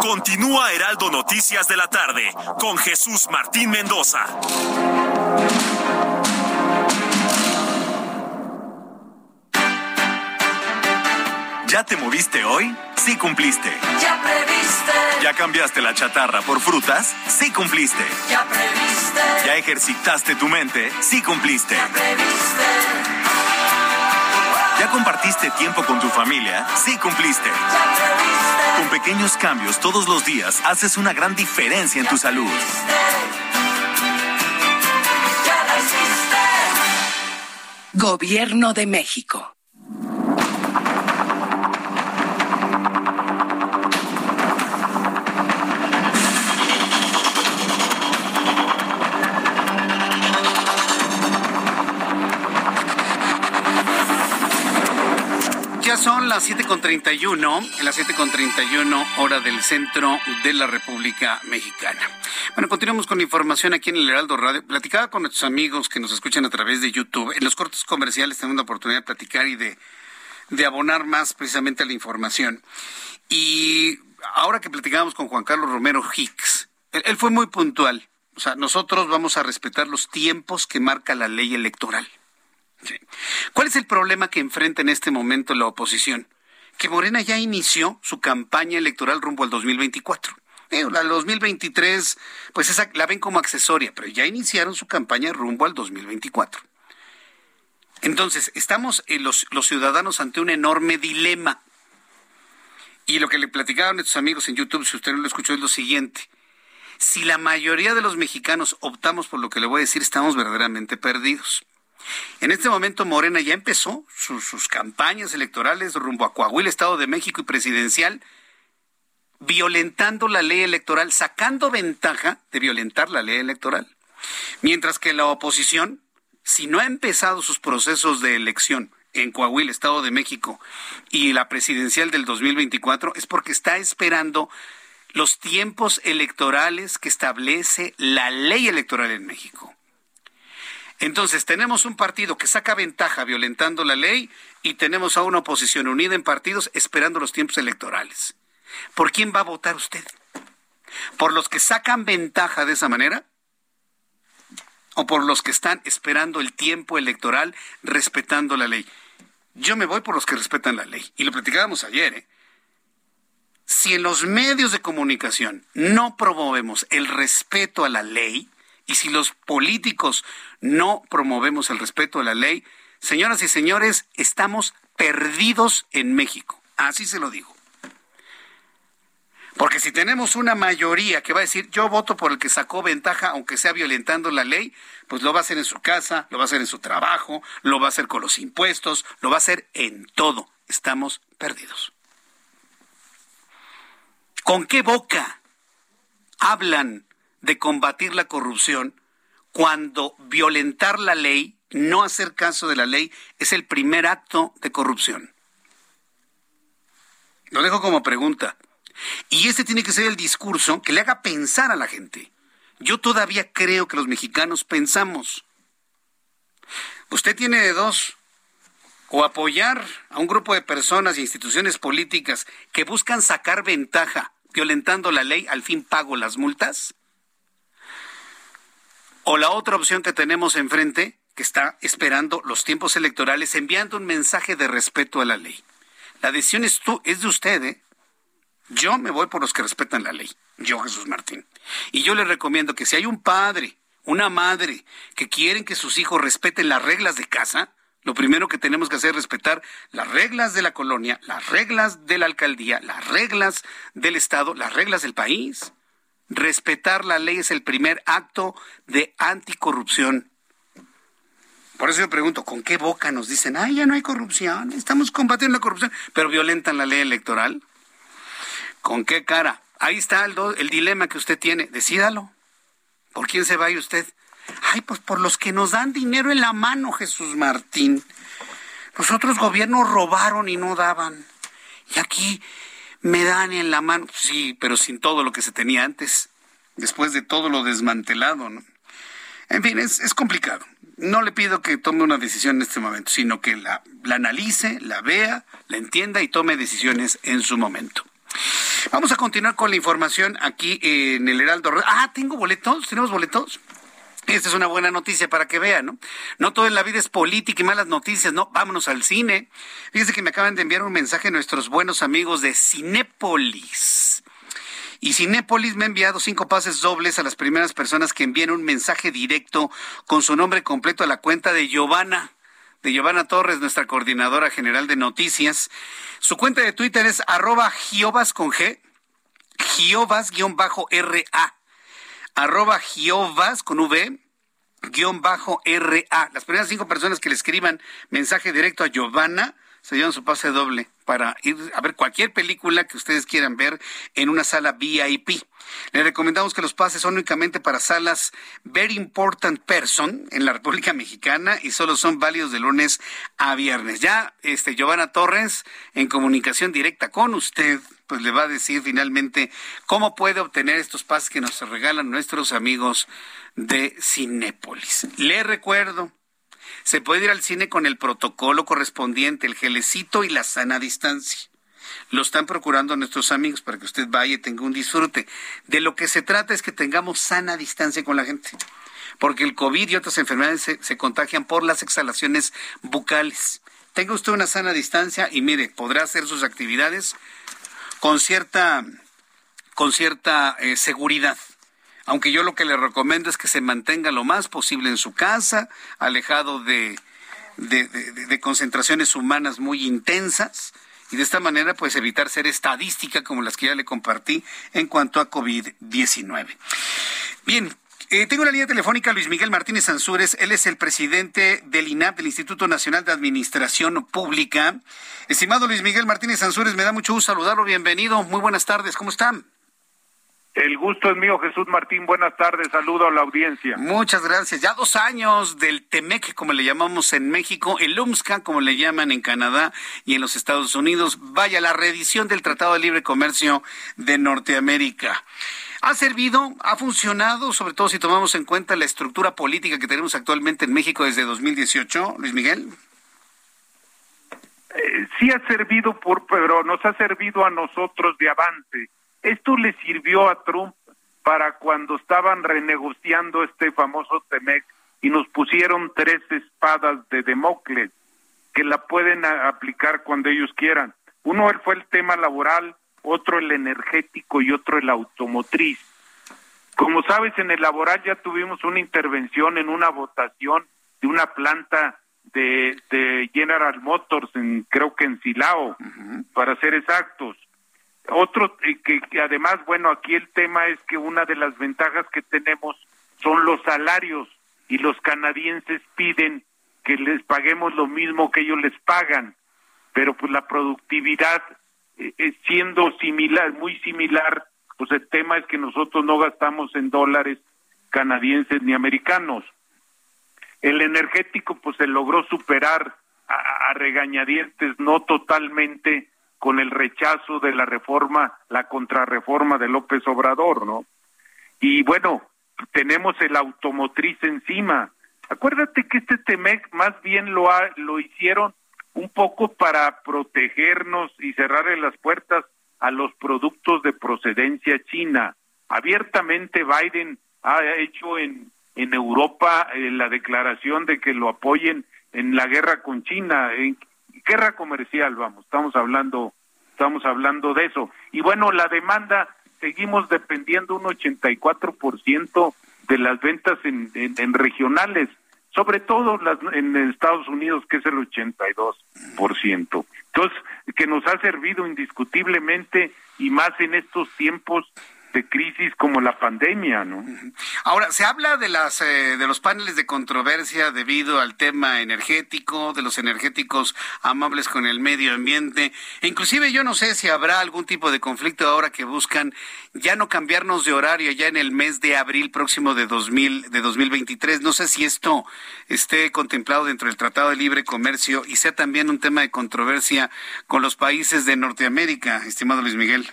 Continúa Heraldo Noticias de la tarde con Jesús Martín Mendoza. ¿Ya te moviste hoy? Sí cumpliste. Ya previste ¿Ya cambiaste la chatarra por frutas? Sí cumpliste. Ya previste. ¿Ya ejercitaste tu mente? Sí cumpliste. Ya previste. ¿Ya compartiste tiempo con tu familia? Sí cumpliste. Con pequeños cambios todos los días haces una gran diferencia en tu salud. Gobierno de México. Las 7.31, en las 7.31 hora del centro de la República Mexicana. Bueno, continuamos con información aquí en el Heraldo Radio. Platicaba con nuestros amigos que nos escuchan a través de YouTube. En los cortes comerciales tenemos la oportunidad de platicar y de, de abonar más precisamente a la información. Y ahora que platicábamos con Juan Carlos Romero Hicks, él fue muy puntual. O sea, nosotros vamos a respetar los tiempos que marca la ley electoral. ¿Cuál es el problema que enfrenta en este momento la oposición? Que Morena ya inició su campaña electoral rumbo al 2024. Digo, la 2023, pues esa la ven como accesoria, pero ya iniciaron su campaña rumbo al 2024. Entonces, estamos eh, los, ciudadanos ante un enorme dilema. Y lo que le platicaban nuestros amigos en YouTube, si usted no lo escuchó, es lo siguiente. Si la mayoría de los mexicanos optamos por lo que le voy a decir, estamos verdaderamente perdidos. En este momento Morena ya empezó sus, campañas electorales rumbo a Coahuila, Estado de México y presidencial, violentando la ley electoral, sacando ventaja de violentar la ley electoral. Mientras que la oposición, si no ha empezado sus procesos de elección en Coahuila, Estado de México, y la presidencial del 2024, es porque está esperando los tiempos electorales que establece la ley electoral en México. Entonces, tenemos un partido que saca ventaja violentando la ley y tenemos a una oposición unida en partidos esperando los tiempos electorales. ¿Por quién va a votar usted? ¿Por los que sacan ventaja de esa manera? ¿O por los que están esperando el tiempo electoral respetando la ley? Yo me voy por los que respetan la ley. Y lo platicábamos ayer, ¿eh? Si en los medios de comunicación no promovemos el respeto a la ley, y si los políticos no promovemos el respeto a la ley, señoras y señores, estamos perdidos en México. Así se lo digo. Porque si tenemos una mayoría que va a decir yo voto por el que sacó ventaja, aunque sea violentando la ley, pues lo va a hacer en su casa, lo va a hacer en su trabajo, lo va a hacer con los impuestos, lo va a hacer en todo. Estamos perdidos. ¿Con qué boca hablan de combatir la corrupción cuando violentar la ley, no hacer caso de la ley, es el primer acto de corrupción? Lo dejo como pregunta. Y ese tiene que ser el discurso que le haga pensar a la gente. Yo todavía creo que los mexicanos pensamos. Usted tiene de dos. O apoyar a un grupo de personas e instituciones políticas que buscan sacar ventaja violentando la ley, al fin pago las multas. O la otra opción que tenemos enfrente, que está esperando los tiempos electorales, enviando un mensaje de respeto a la ley. La decisión es, es de usted, ¿eh? Yo me voy por los que respetan la ley, yo Jesús Martín. Y yo le recomiendo que si hay un padre, una madre, que quieren que sus hijos respeten las reglas de casa, lo primero que tenemos que hacer es respetar las reglas de la colonia, las reglas de la alcaldía, las reglas del Estado, las reglas del país. Respetar la ley es el primer acto de anticorrupción. Por eso yo pregunto, ¿con qué boca nos dicen, ay, ya no hay corrupción, estamos combatiendo la corrupción, pero violentan la ley electoral? ¿Con qué cara? Ahí está el, dilema que usted tiene, decídalo. ¿Por quién se va usted? Ay, pues por los que nos dan dinero en la mano, Jesús Martín. Los otros gobiernos robaron y no daban. Y aquí me dan en la mano. Sí, pero sin todo lo que se tenía antes, después de todo lo desmantelado, ¿no? En fin, es, es complicado. No le pido que tome una decisión en este momento, sino que la, analice, la vea, la entienda y tome decisiones en su momento. Vamos a continuar con la información aquí en el Heraldo. Ah, tengo boletos, tenemos boletos. Esta es una buena noticia para que vean, ¿no? No todo en la vida es política y malas noticias, no, vámonos al cine. Fíjense que me acaban de enviar un mensaje nuestros buenos amigos de Cinépolis. Y Cinépolis me ha enviado cinco pases dobles a las primeras personas que envíen un mensaje directo con su nombre completo a la cuenta de Giovanna, de Giovanna Torres, nuestra coordinadora general de noticias. Su cuenta de Twitter es arroba Giovas con G, Giovas-RA, arroba Giovas con V, guion bajo RA. Las primeras cinco personas que le escriban mensaje directo a Giovanna se llevan su pase doble para ir a ver cualquier película que ustedes quieran ver en una sala VIP. Les recomendamos que los pases son únicamente para salas Very Important Person en la República Mexicana y solo son válidos de lunes a viernes. Ya, este, Giovanna Torres, en comunicación directa con usted, pues le va a decir finalmente cómo puede obtener estos pases que nos regalan nuestros amigos de Cinépolis. Le recuerdo, se puede ir al cine con el protocolo correspondiente, el gelecito y la sana distancia. Lo están procurando nuestros amigos para que usted vaya y tenga un disfrute. De lo que se trata es que tengamos sana distancia con la gente. Porque el COVID y otras enfermedades se, se contagian por las exhalaciones bucales. Tenga usted una sana distancia y mire, podrá hacer sus actividades con cierta, con cierta eh, seguridad aunque yo lo que le recomiendo es que se mantenga lo más posible en su casa, alejado de, de, concentraciones humanas muy intensas, y de esta manera pues evitar ser estadística como las que ya le compartí en cuanto a COVID-19. Bien, eh, tengo la línea telefónica Luis Miguel Martínez Ansúrez, él es el presidente del INAP, del Instituto Nacional de Administración Pública. Estimado Luis Miguel Martínez Ansúrez, me da mucho gusto saludarlo, bienvenido, muy buenas tardes, ¿cómo están? El gusto es mío, Jesús Martín. Buenas tardes, saludo a la audiencia. Muchas gracias. Ya dos años del TEMEC, como le llamamos en México, el UMSCA, como le llaman en Canadá y en los Estados Unidos. Vaya, la reedición del Tratado de Libre Comercio de Norteamérica. ¿Ha servido? ¿Ha funcionado? Sobre todo si tomamos en cuenta la estructura política que tenemos actualmente en México desde 2018, Luis Miguel. Eh, sí ha servido, por, pero nos ha servido a nosotros de avance esto le sirvió a Trump para cuando estaban renegociando este famoso TEMEC y nos pusieron tres espadas de Democles que la pueden aplicar cuando ellos quieran. Uno fue el tema laboral, otro el energético y otro el automotriz. Como sabes, en el laboral ya tuvimos una intervención en una votación de una planta de, de General Motors, en, creo que en Silao, para ser exactos. Otro eh, que, además, bueno, aquí el tema es que una de las ventajas que tenemos son los salarios y los canadienses piden que les paguemos lo mismo que ellos les pagan, pero pues la productividad eh, siendo similar, muy similar, pues el tema es que nosotros no gastamos en dólares canadienses ni americanos. El energético pues se logró superar a, a regañadientes, no totalmente, con el rechazo de la reforma, la contrarreforma de López Obrador, ¿no? Y bueno, tenemos el automotriz encima. Acuérdate que este Temec más bien lo, ha, lo hicieron un poco para protegernos y cerrarle las puertas a los productos de procedencia china. Abiertamente Biden ha hecho en, en Europa eh, la declaración de que lo apoyen en la guerra con China. En, guerra comercial, vamos, estamos hablando, estamos hablando de eso. Y bueno, la demanda, seguimos dependiendo un 84% de las ventas en, en, regionales, sobre todo las, en Estados Unidos, que es el 82%. Entonces, que nos ha servido indiscutiblemente y más en estos tiempos de crisis como la pandemia, ¿no? Ahora, se habla de las eh, de los paneles de controversia debido al tema energético, de los energéticos amables con el medio ambiente. E inclusive yo no sé si habrá algún tipo de conflicto ahora que buscan ya no cambiarnos de horario ya en el mes de abril próximo de 2000 de 2023. No sé si esto esté contemplado dentro del Tratado de Libre Comercio y sea también un tema de controversia con los países de Norteamérica, estimado Luis Miguel.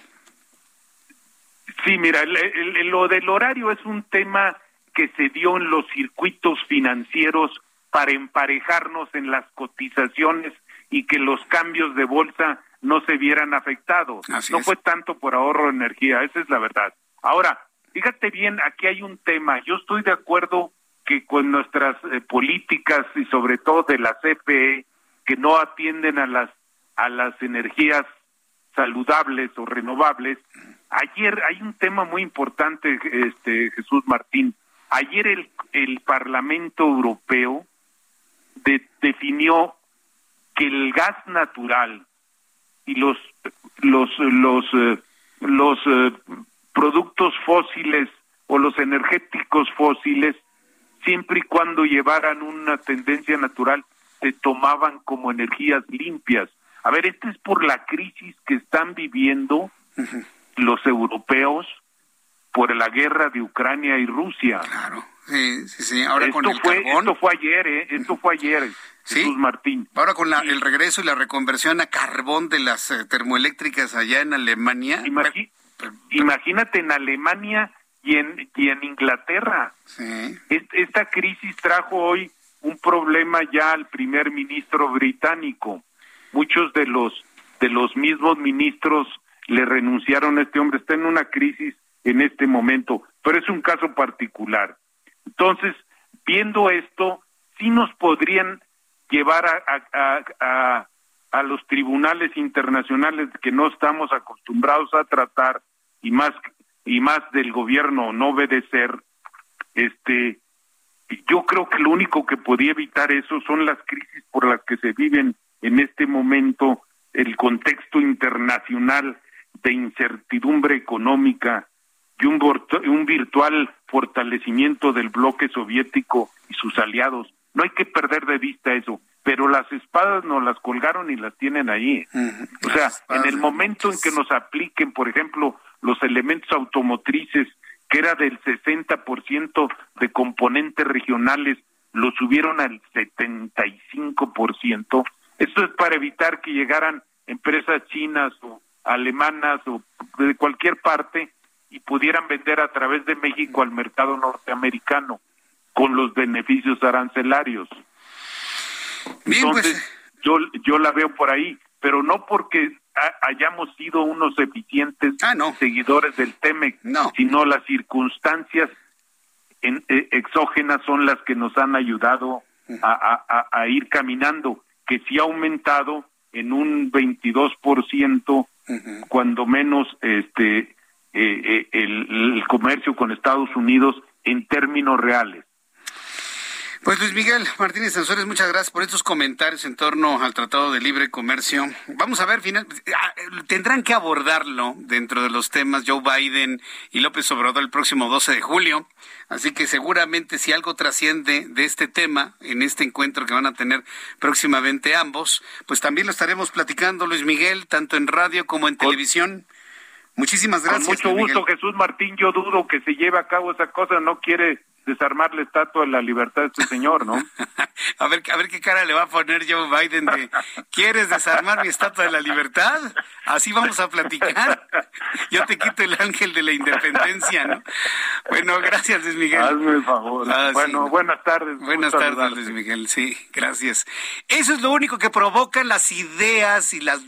Sí, mira, lo del horario es un tema que se dio en los circuitos financieros para emparejarnos en las cotizaciones y que los cambios de bolsa no se vieran afectados. no fue tanto por ahorro de energía, esa es la verdad. Ahora, fíjate bien, aquí hay un tema. Yo estoy de acuerdo que con nuestras eh, políticas y sobre todo de la CFE que no atienden a las a las energías saludables o renovables. Ayer hay un tema muy importante, este Jesús Martín. Ayer el, el Parlamento Europeo de- definió que el gas natural y los los eh, eh, productos fósiles o los energéticos fósiles siempre y cuando llevaran una tendencia natural se tomaban como energías limpias. A ver, esto es por la crisis que están viviendo los europeos por la guerra de Ucrania y Rusia. Claro. Sí, sí, sí. Ahora esto con el fue, carbón. Esto fue ayer, ¿eh? Esto fue ayer, Jesús Martín. Ahora con la- el regreso y la reconversión a carbón de las eh, termoeléctricas allá en Alemania. Imagínate en Alemania y en, y en Inglaterra. Est- Esta crisis trajo hoy un problema ya al primer ministro británico. Muchos de los de los mismos ministros le renunciaron a este hombre. Está en una crisis en este momento, pero es un caso particular. Entonces, viendo esto, sí nos podrían llevar a, a, a- a- los tribunales internacionales que no estamos acostumbrados a tratar y más y más del gobierno no obedecer este yo creo que lo único que podía evitar eso son las crisis por las que se viven en este momento el contexto internacional de incertidumbre económica y un, virtual fortalecimiento del bloque soviético y sus aliados. No hay que perder de vista eso, pero las espadas nos las colgaron y las tienen ahí. O sea, en el momento en que nos apliquen, por ejemplo, los elementos automotrices, que era del 60% de componentes regionales, lo subieron al 75%. Esto es para evitar que llegaran empresas chinas o alemanas o de cualquier parte y pudieran vender a través de México al mercado norteamericano. Con los beneficios arancelarios. Entonces, yo, yo la veo por ahí, pero no porque ha- hayamos sido unos eficientes seguidores del TEMEC, sino las circunstancias en- eh, exógenas son las que nos han ayudado a, a- a- a ir caminando, que sí ha aumentado en un 22%, cuando menos este eh, eh, el, el comercio con Estados Unidos en términos reales. Pues Luis Miguel Martínez Sansores, muchas gracias por estos comentarios en torno al Tratado de Libre Comercio. Vamos a ver, final, ah, tendrán que abordarlo dentro de los temas Joe Biden y López Obrador el próximo 12 de julio. Así que seguramente si algo trasciende de este tema en este encuentro que van a tener próximamente ambos, pues también lo estaremos platicando, Luis Miguel, tanto en radio como en televisión. Muchísimas gracias. Con mucho gusto, Jesús Martín. Yo dudo que se lleve a cabo esa cosa. No quiere desarmar la estatua de la libertad de este señor, ¿no? A ver, a ver qué cara le va a poner Joe Biden de ¿Quieres desarmar mi estatua de la libertad? Así vamos a platicar. Yo te quito el ángel de la independencia, ¿no? Bueno, gracias Luis Miguel. Hazme el favor. Ah, sí. bueno, buenas tardes. Buenas tardes, saludarte. Luis Miguel. Sí, gracias. Eso es lo único que provocan las ideas y las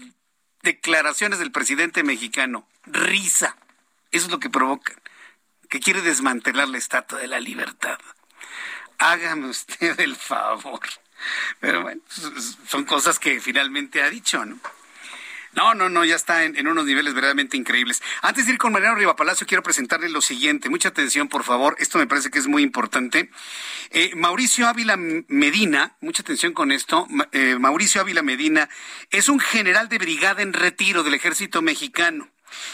declaraciones del presidente mexicano. Risa. Eso es lo que provocan. Que quiere desmantelar la estatua de la libertad. Hágame usted el favor. Pero bueno, son cosas que finalmente ha dicho, ¿no? No, no, no, ya está en, unos niveles verdaderamente increíbles. Antes de ir con Mariano Rivapalacio, quiero presentarle lo siguiente. Mucha atención, por favor. Esto me parece que es muy importante. Eh, Mauricio Ávila Medina, mucha atención con esto. Eh, Mauricio Ávila Medina es un general de brigada en retiro del ejército mexicano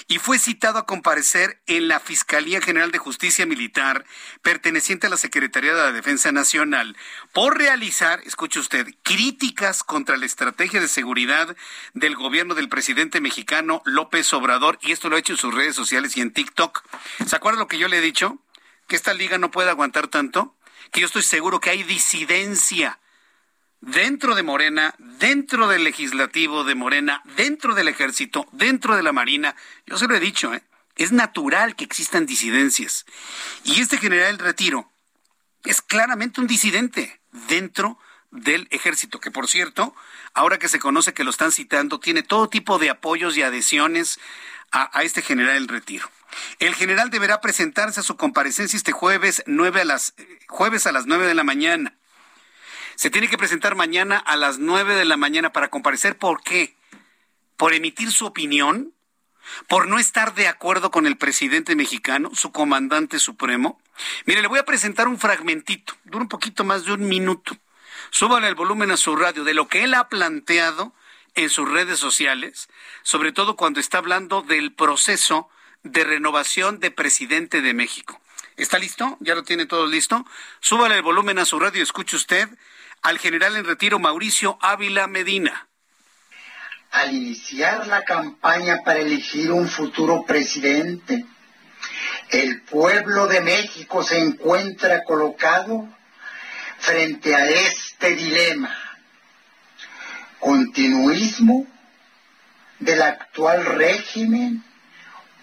y fue citado a comparecer en la Fiscalía General de Justicia Militar perteneciente a la Secretaría de la Defensa Nacional por realizar, escuche usted, críticas contra la estrategia de seguridad del gobierno del presidente mexicano López Obrador y esto lo ha hecho en sus redes sociales y en TikTok. ¿Se acuerda lo que yo le he dicho? Que esta liga no puede aguantar tanto, que yo estoy seguro que hay disidencia dentro de Morena, dentro del legislativo de Morena, dentro del ejército, dentro de la Marina. Yo se lo he dicho, ¿eh? es natural que existan disidencias. Y este general del retiro es claramente un disidente dentro del ejército, que por cierto, ahora que se conoce que lo están citando, tiene todo tipo de apoyos y adhesiones a, este general del retiro. El general deberá presentarse a su comparecencia este jueves, 9 a las, eh, jueves a las 9 de la mañana. Se tiene que presentar mañana a las 9 de la mañana para comparecer. ¿Por qué? por emitir su opinión, por no estar de acuerdo con el presidente mexicano, su comandante supremo. Mire, le voy a presentar un fragmentito, dura un poquito más de un minuto. Súbale el volumen a su radio de lo que él ha planteado en sus redes sociales, sobre todo cuando está hablando del proceso de renovación de presidente de México. ¿Está listo? ¿Ya lo tiene todo listo? Súbale el volumen a su radio y escuche usted al general en retiro Mauricio Ávila Medina. Al iniciar la campaña para elegir un futuro presidente, el pueblo de México se encuentra colocado frente a este dilema. Continuismo del actual régimen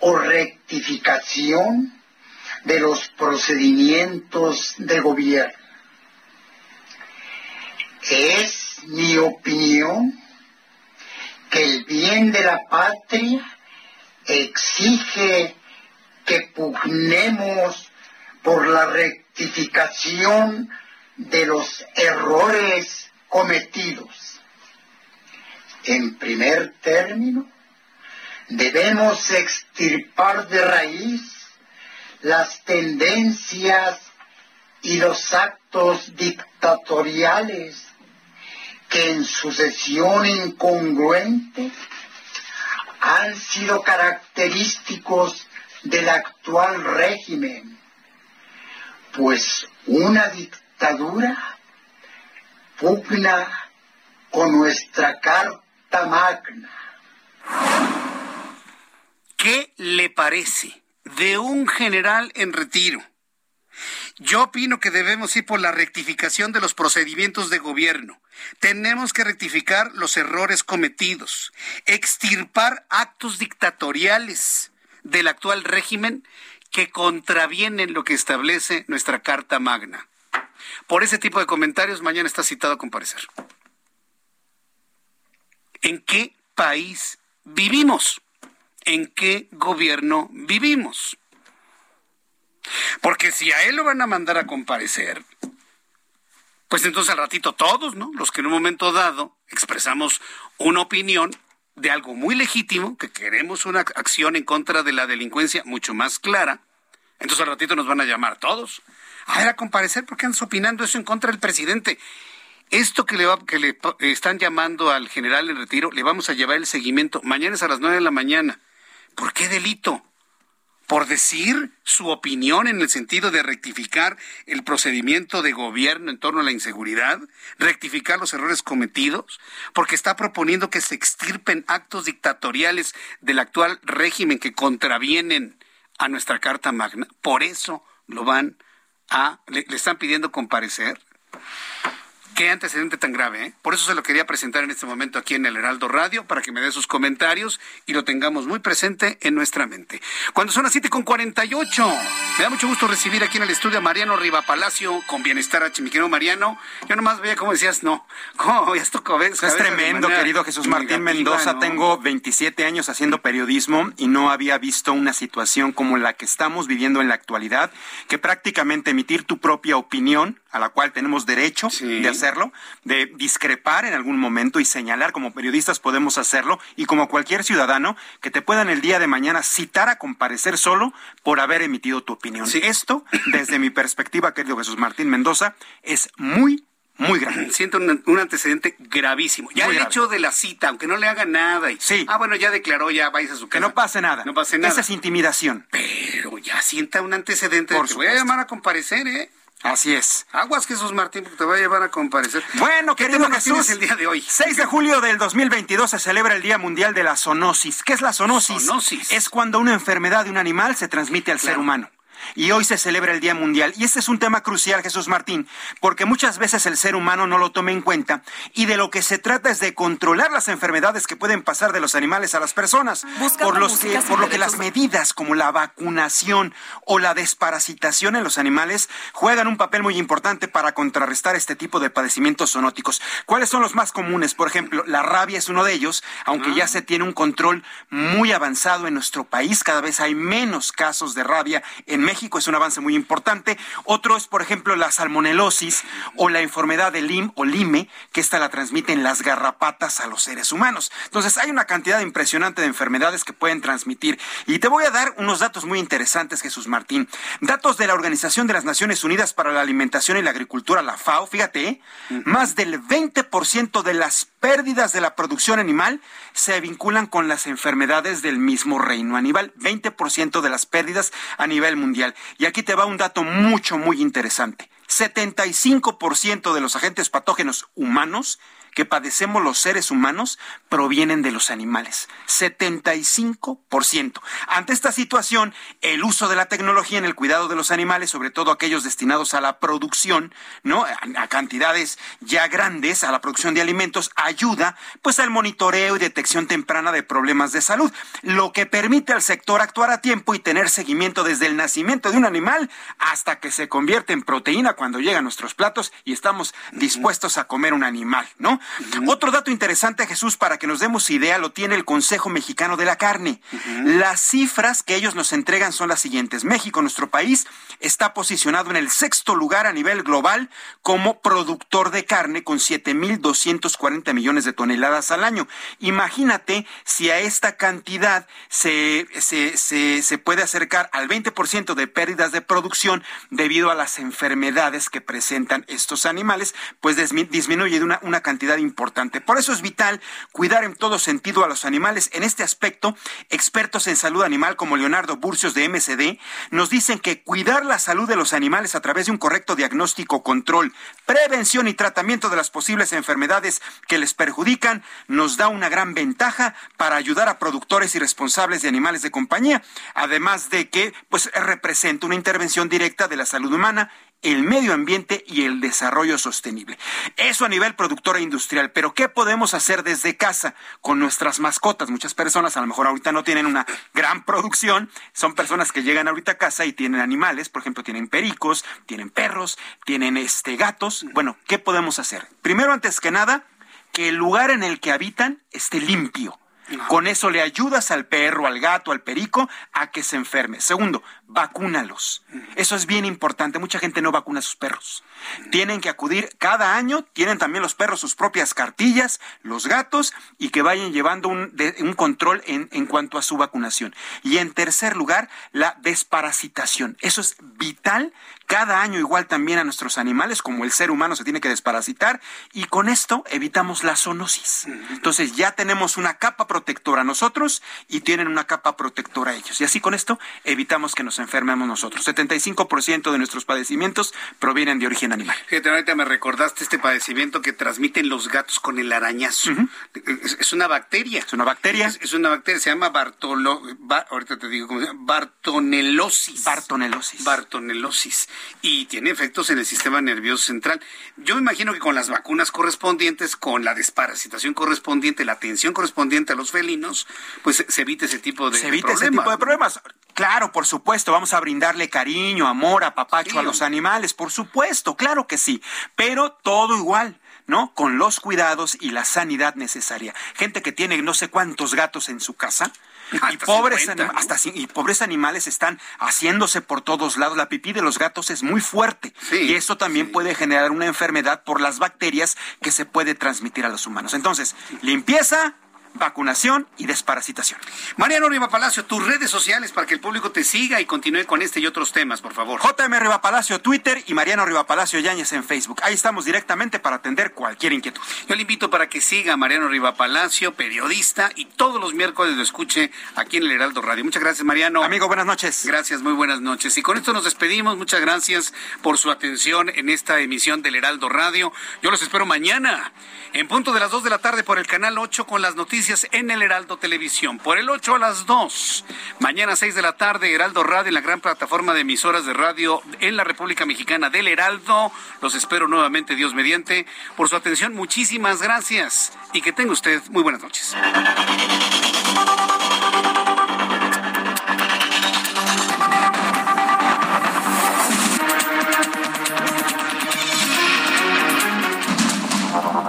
o rectificación de los procedimientos de gobierno. Es mi opinión que el bien de la patria exige que pugnemos por la rectificación de los errores cometidos. En primer término, debemos extirpar de raíz las tendencias y los actos dictatoriales que en sucesión incongruente han sido característicos del actual régimen, pues una dictadura pugna con nuestra Carta Magna. ¿Qué le parece de un general en retiro? Yo opino que debemos ir por la rectificación de los procedimientos de gobierno. Tenemos que rectificar los errores cometidos, extirpar actos dictatoriales del actual régimen que contravienen lo que establece nuestra Carta Magna. Por ese tipo de comentarios, mañana está citado a comparecer. ¿En qué país vivimos? ¿En qué gobierno vivimos? Porque si a él lo van a mandar a comparecer, pues entonces al ratito todos, ¿no? Los que en un momento dado expresamos una opinión de algo muy legítimo, que queremos una acción en contra de la delincuencia mucho más clara, entonces al ratito nos van a llamar todos. A ver, a comparecer, ¿por qué andas opinando eso en contra del presidente? Esto que le, va, que le están llamando al general en retiro, le vamos a llevar el seguimiento. Mañana es a las nueve de la mañana. ¿Por qué delito? Por decir su opinión en el sentido de rectificar el procedimiento de gobierno en torno a la inseguridad, rectificar los errores cometidos, porque está proponiendo que se extirpen actos dictatoriales del actual régimen que contravienen a nuestra Carta Magna. Por eso lo van a, le, le están pidiendo comparecer. Qué antecedente tan grave, ¿eh? Por eso se lo quería presentar en este momento aquí en el Heraldo Radio, para que me dé sus comentarios y lo tengamos muy presente en nuestra mente. Cuando son las 7 con 48, me da mucho gusto recibir aquí en el estudio a Mariano Riva Palacio con Bienestar H. Mi querido Mariano, yo nomás veía cómo decías, no, ¿cómo ya esto cabeza, Es tremendo, querido Jesús Martín Mendoza. ¿no? Tengo 27 años haciendo periodismo y no había visto una situación como la que estamos viviendo en la actualidad, que prácticamente emitir tu propia opinión, a la cual tenemos derecho de hacerlo, de discrepar en algún momento y señalar como periodistas podemos hacerlo y como cualquier ciudadano que te puedan el día de mañana citar a comparecer solo por haber emitido tu opinión. Esto, desde mi perspectiva, querido Jesús Martín Mendoza, es muy muy grave. Siento un, un antecedente gravísimo. Ya Muy el grave. hecho de la cita, aunque no le haga nada. Y, Sí. Ah, bueno, ya declaró, ya vais a su casa. Que no pase nada. No pase nada. Esa es intimidación. Pero ya sienta un antecedente. Por te voy a llamar a comparecer, ¿eh? Así es. Aguas Jesús Martín, porque te voy a llevar a comparecer. Bueno, ¿Qué querido Jesús, el día de hoy? 6 de julio del 2022 se celebra el Día Mundial de la Zoonosis. ¿Qué es la zoonosis? Zoonosis. Es cuando una enfermedad de un animal se transmite al ser humano. Y hoy se celebra el Día Mundial. Y este es un tema crucial, Jesús Martín, porque muchas veces el ser humano no lo toma en cuenta. Y de lo que se trata es de controlar las enfermedades que pueden pasar de los animales a las personas. Por, los música que, sin por lo que las medidas como la vacunación o la desparasitación en los animales juegan un papel muy importante para contrarrestar este tipo de padecimientos zoonóticos. ¿Cuáles son los más comunes? Por ejemplo, la rabia es uno de ellos, aunque ya se tiene un control muy avanzado en nuestro país. Cada vez hay menos casos de rabia en México, es un avance muy importante. Otro es, por ejemplo, la salmonelosis o la enfermedad de Lyme o Lyme, que esta la transmiten las garrapatas a los seres humanos. Entonces, hay una cantidad impresionante de enfermedades que pueden transmitir. Y te voy a dar unos datos muy interesantes, Jesús Martín. Datos de la Organización de las Naciones Unidas para la Alimentación y la Agricultura, la FAO, fíjate, ¿eh? más del 20% de las pérdidas de la producción animal se vinculan con las enfermedades del mismo reino animal. 20% de las pérdidas a nivel mundial. Y aquí te va un dato mucho, muy interesante. 75% de los agentes patógenos humanos que padecemos los seres humanos provienen de los animales. 75%. Ante esta situación, el uso de la tecnología en el cuidado de los animales, sobre todo aquellos destinados a la producción, ¿no? A cantidades ya grandes, a la producción de alimentos, ayuda pues al monitoreo y detección temprana de problemas de salud, lo que permite al sector actuar a tiempo y tener seguimiento desde el nacimiento de un animal hasta que se convierte en proteína cuando llega a nuestros platos y estamos dispuestos a comer un animal, ¿no? Otro dato interesante, Jesús, para que nos demos idea, lo tiene el Consejo Mexicano de la Carne. Las cifras que ellos nos entregan son las siguientes. México, nuestro país, está posicionado en el sexto lugar a nivel global como productor de carne con 7.240 millones de toneladas al año. Imagínate si a esta cantidad se, se, se, se puede acercar al 20% de pérdidas de producción debido a las enfermedades que presentan estos animales, pues disminuye de una, una cantidad importante. Por eso es vital cuidar en todo sentido a los animales. En este aspecto, expertos en salud animal como Leonardo Burcios de MCD nos dicen que cuidar la salud de los animales a través de un correcto diagnóstico, control, prevención y tratamiento de las posibles enfermedades que les perjudican nos da una gran ventaja para ayudar a productores y responsables de animales de compañía, además de que pues representa una intervención directa de la salud humana el medio ambiente y el desarrollo sostenible. Eso a nivel productor e industrial, pero ¿qué podemos hacer desde casa con nuestras mascotas? Muchas personas a lo mejor ahorita no tienen una gran producción, son personas que llegan ahorita a casa y tienen animales, por ejemplo, tienen pericos, tienen perros, tienen este gatos. Bueno, ¿qué podemos hacer? Primero, antes que nada, que el lugar en el que habitan esté limpio. Con eso le ayudas al perro, al gato, al perico a que se enferme. Segundo, vacúnalos. Eso es bien importante. Mucha gente no vacuna a sus perros. Tienen que acudir cada año, tienen también los perros sus propias cartillas, los gatos, y que vayan llevando un, un control en, en cuanto a su vacunación. Y en tercer lugar, la desparasitación. Eso es vital cada año igual también a nuestros animales, como el ser humano se tiene que desparasitar, y con esto evitamos la zoonosis. Entonces ya tenemos una capa protectora nosotros y tienen una capa protectora ellos. Y así con esto evitamos que nos enfermemos nosotros. 75% de nuestros padecimientos provienen de origen animal. Fíjate, ahorita me recordaste este padecimiento que transmiten los gatos con el arañazo. es, es, una bacteria. Es una bacteria. Es, es una bacteria, se llama Bartolo, ba, ahorita te digo cómo se llama, Bartonelosis. Bartonelosis. Bartonelosis y tiene efectos en el sistema nervioso central. Yo me imagino que con las vacunas correspondientes, con la desparasitación correspondiente, la atención correspondiente a los felinos, pues se evite ese tipo de se evite problemas. ese tipo de problemas. Claro, por supuesto, vamos a brindarle cariño, amor, apapacho sí. a los animales, por supuesto, claro que sí, pero todo igual. ¿no? Con los cuidados y la sanidad necesaria. Gente que tiene no sé cuántos gatos en su casa, y pobres, 50, ¿no? hasta, y pobres animales están haciéndose por todos lados. La pipí de los gatos es muy fuerte sí, y eso también sí. puede generar una enfermedad por las bacterias que se puede transmitir a los humanos. Entonces, limpieza, vacunación y desparasitación. Mariano Riva Palacio, tus redes sociales para que el público te siga y continúe con este y otros temas, por favor. JM Riva Palacio Twitter y Mariano Riva Palacio Yáñez en Facebook. Ahí estamos directamente para atender cualquier inquietud. Yo le invito para que siga a Mariano Riva Palacio, periodista, y todos los miércoles lo escuche aquí en el Heraldo Radio. Muchas gracias, Mariano. Amigo, buenas noches. Gracias, muy buenas noches. Y con esto nos despedimos. Muchas gracias por su atención en esta emisión del Heraldo Radio. Yo los espero mañana en punto de las 2 de la tarde por el canal 8 con las noticias en el Heraldo Televisión. Por el 8 a las 2. Mañana 6 de la tarde, Heraldo Radio en la gran plataforma de emisoras de radio en la República Mexicana del Heraldo. Los espero nuevamente, Dios mediante. Por su atención, muchísimas gracias y que tenga usted muy buenas noches.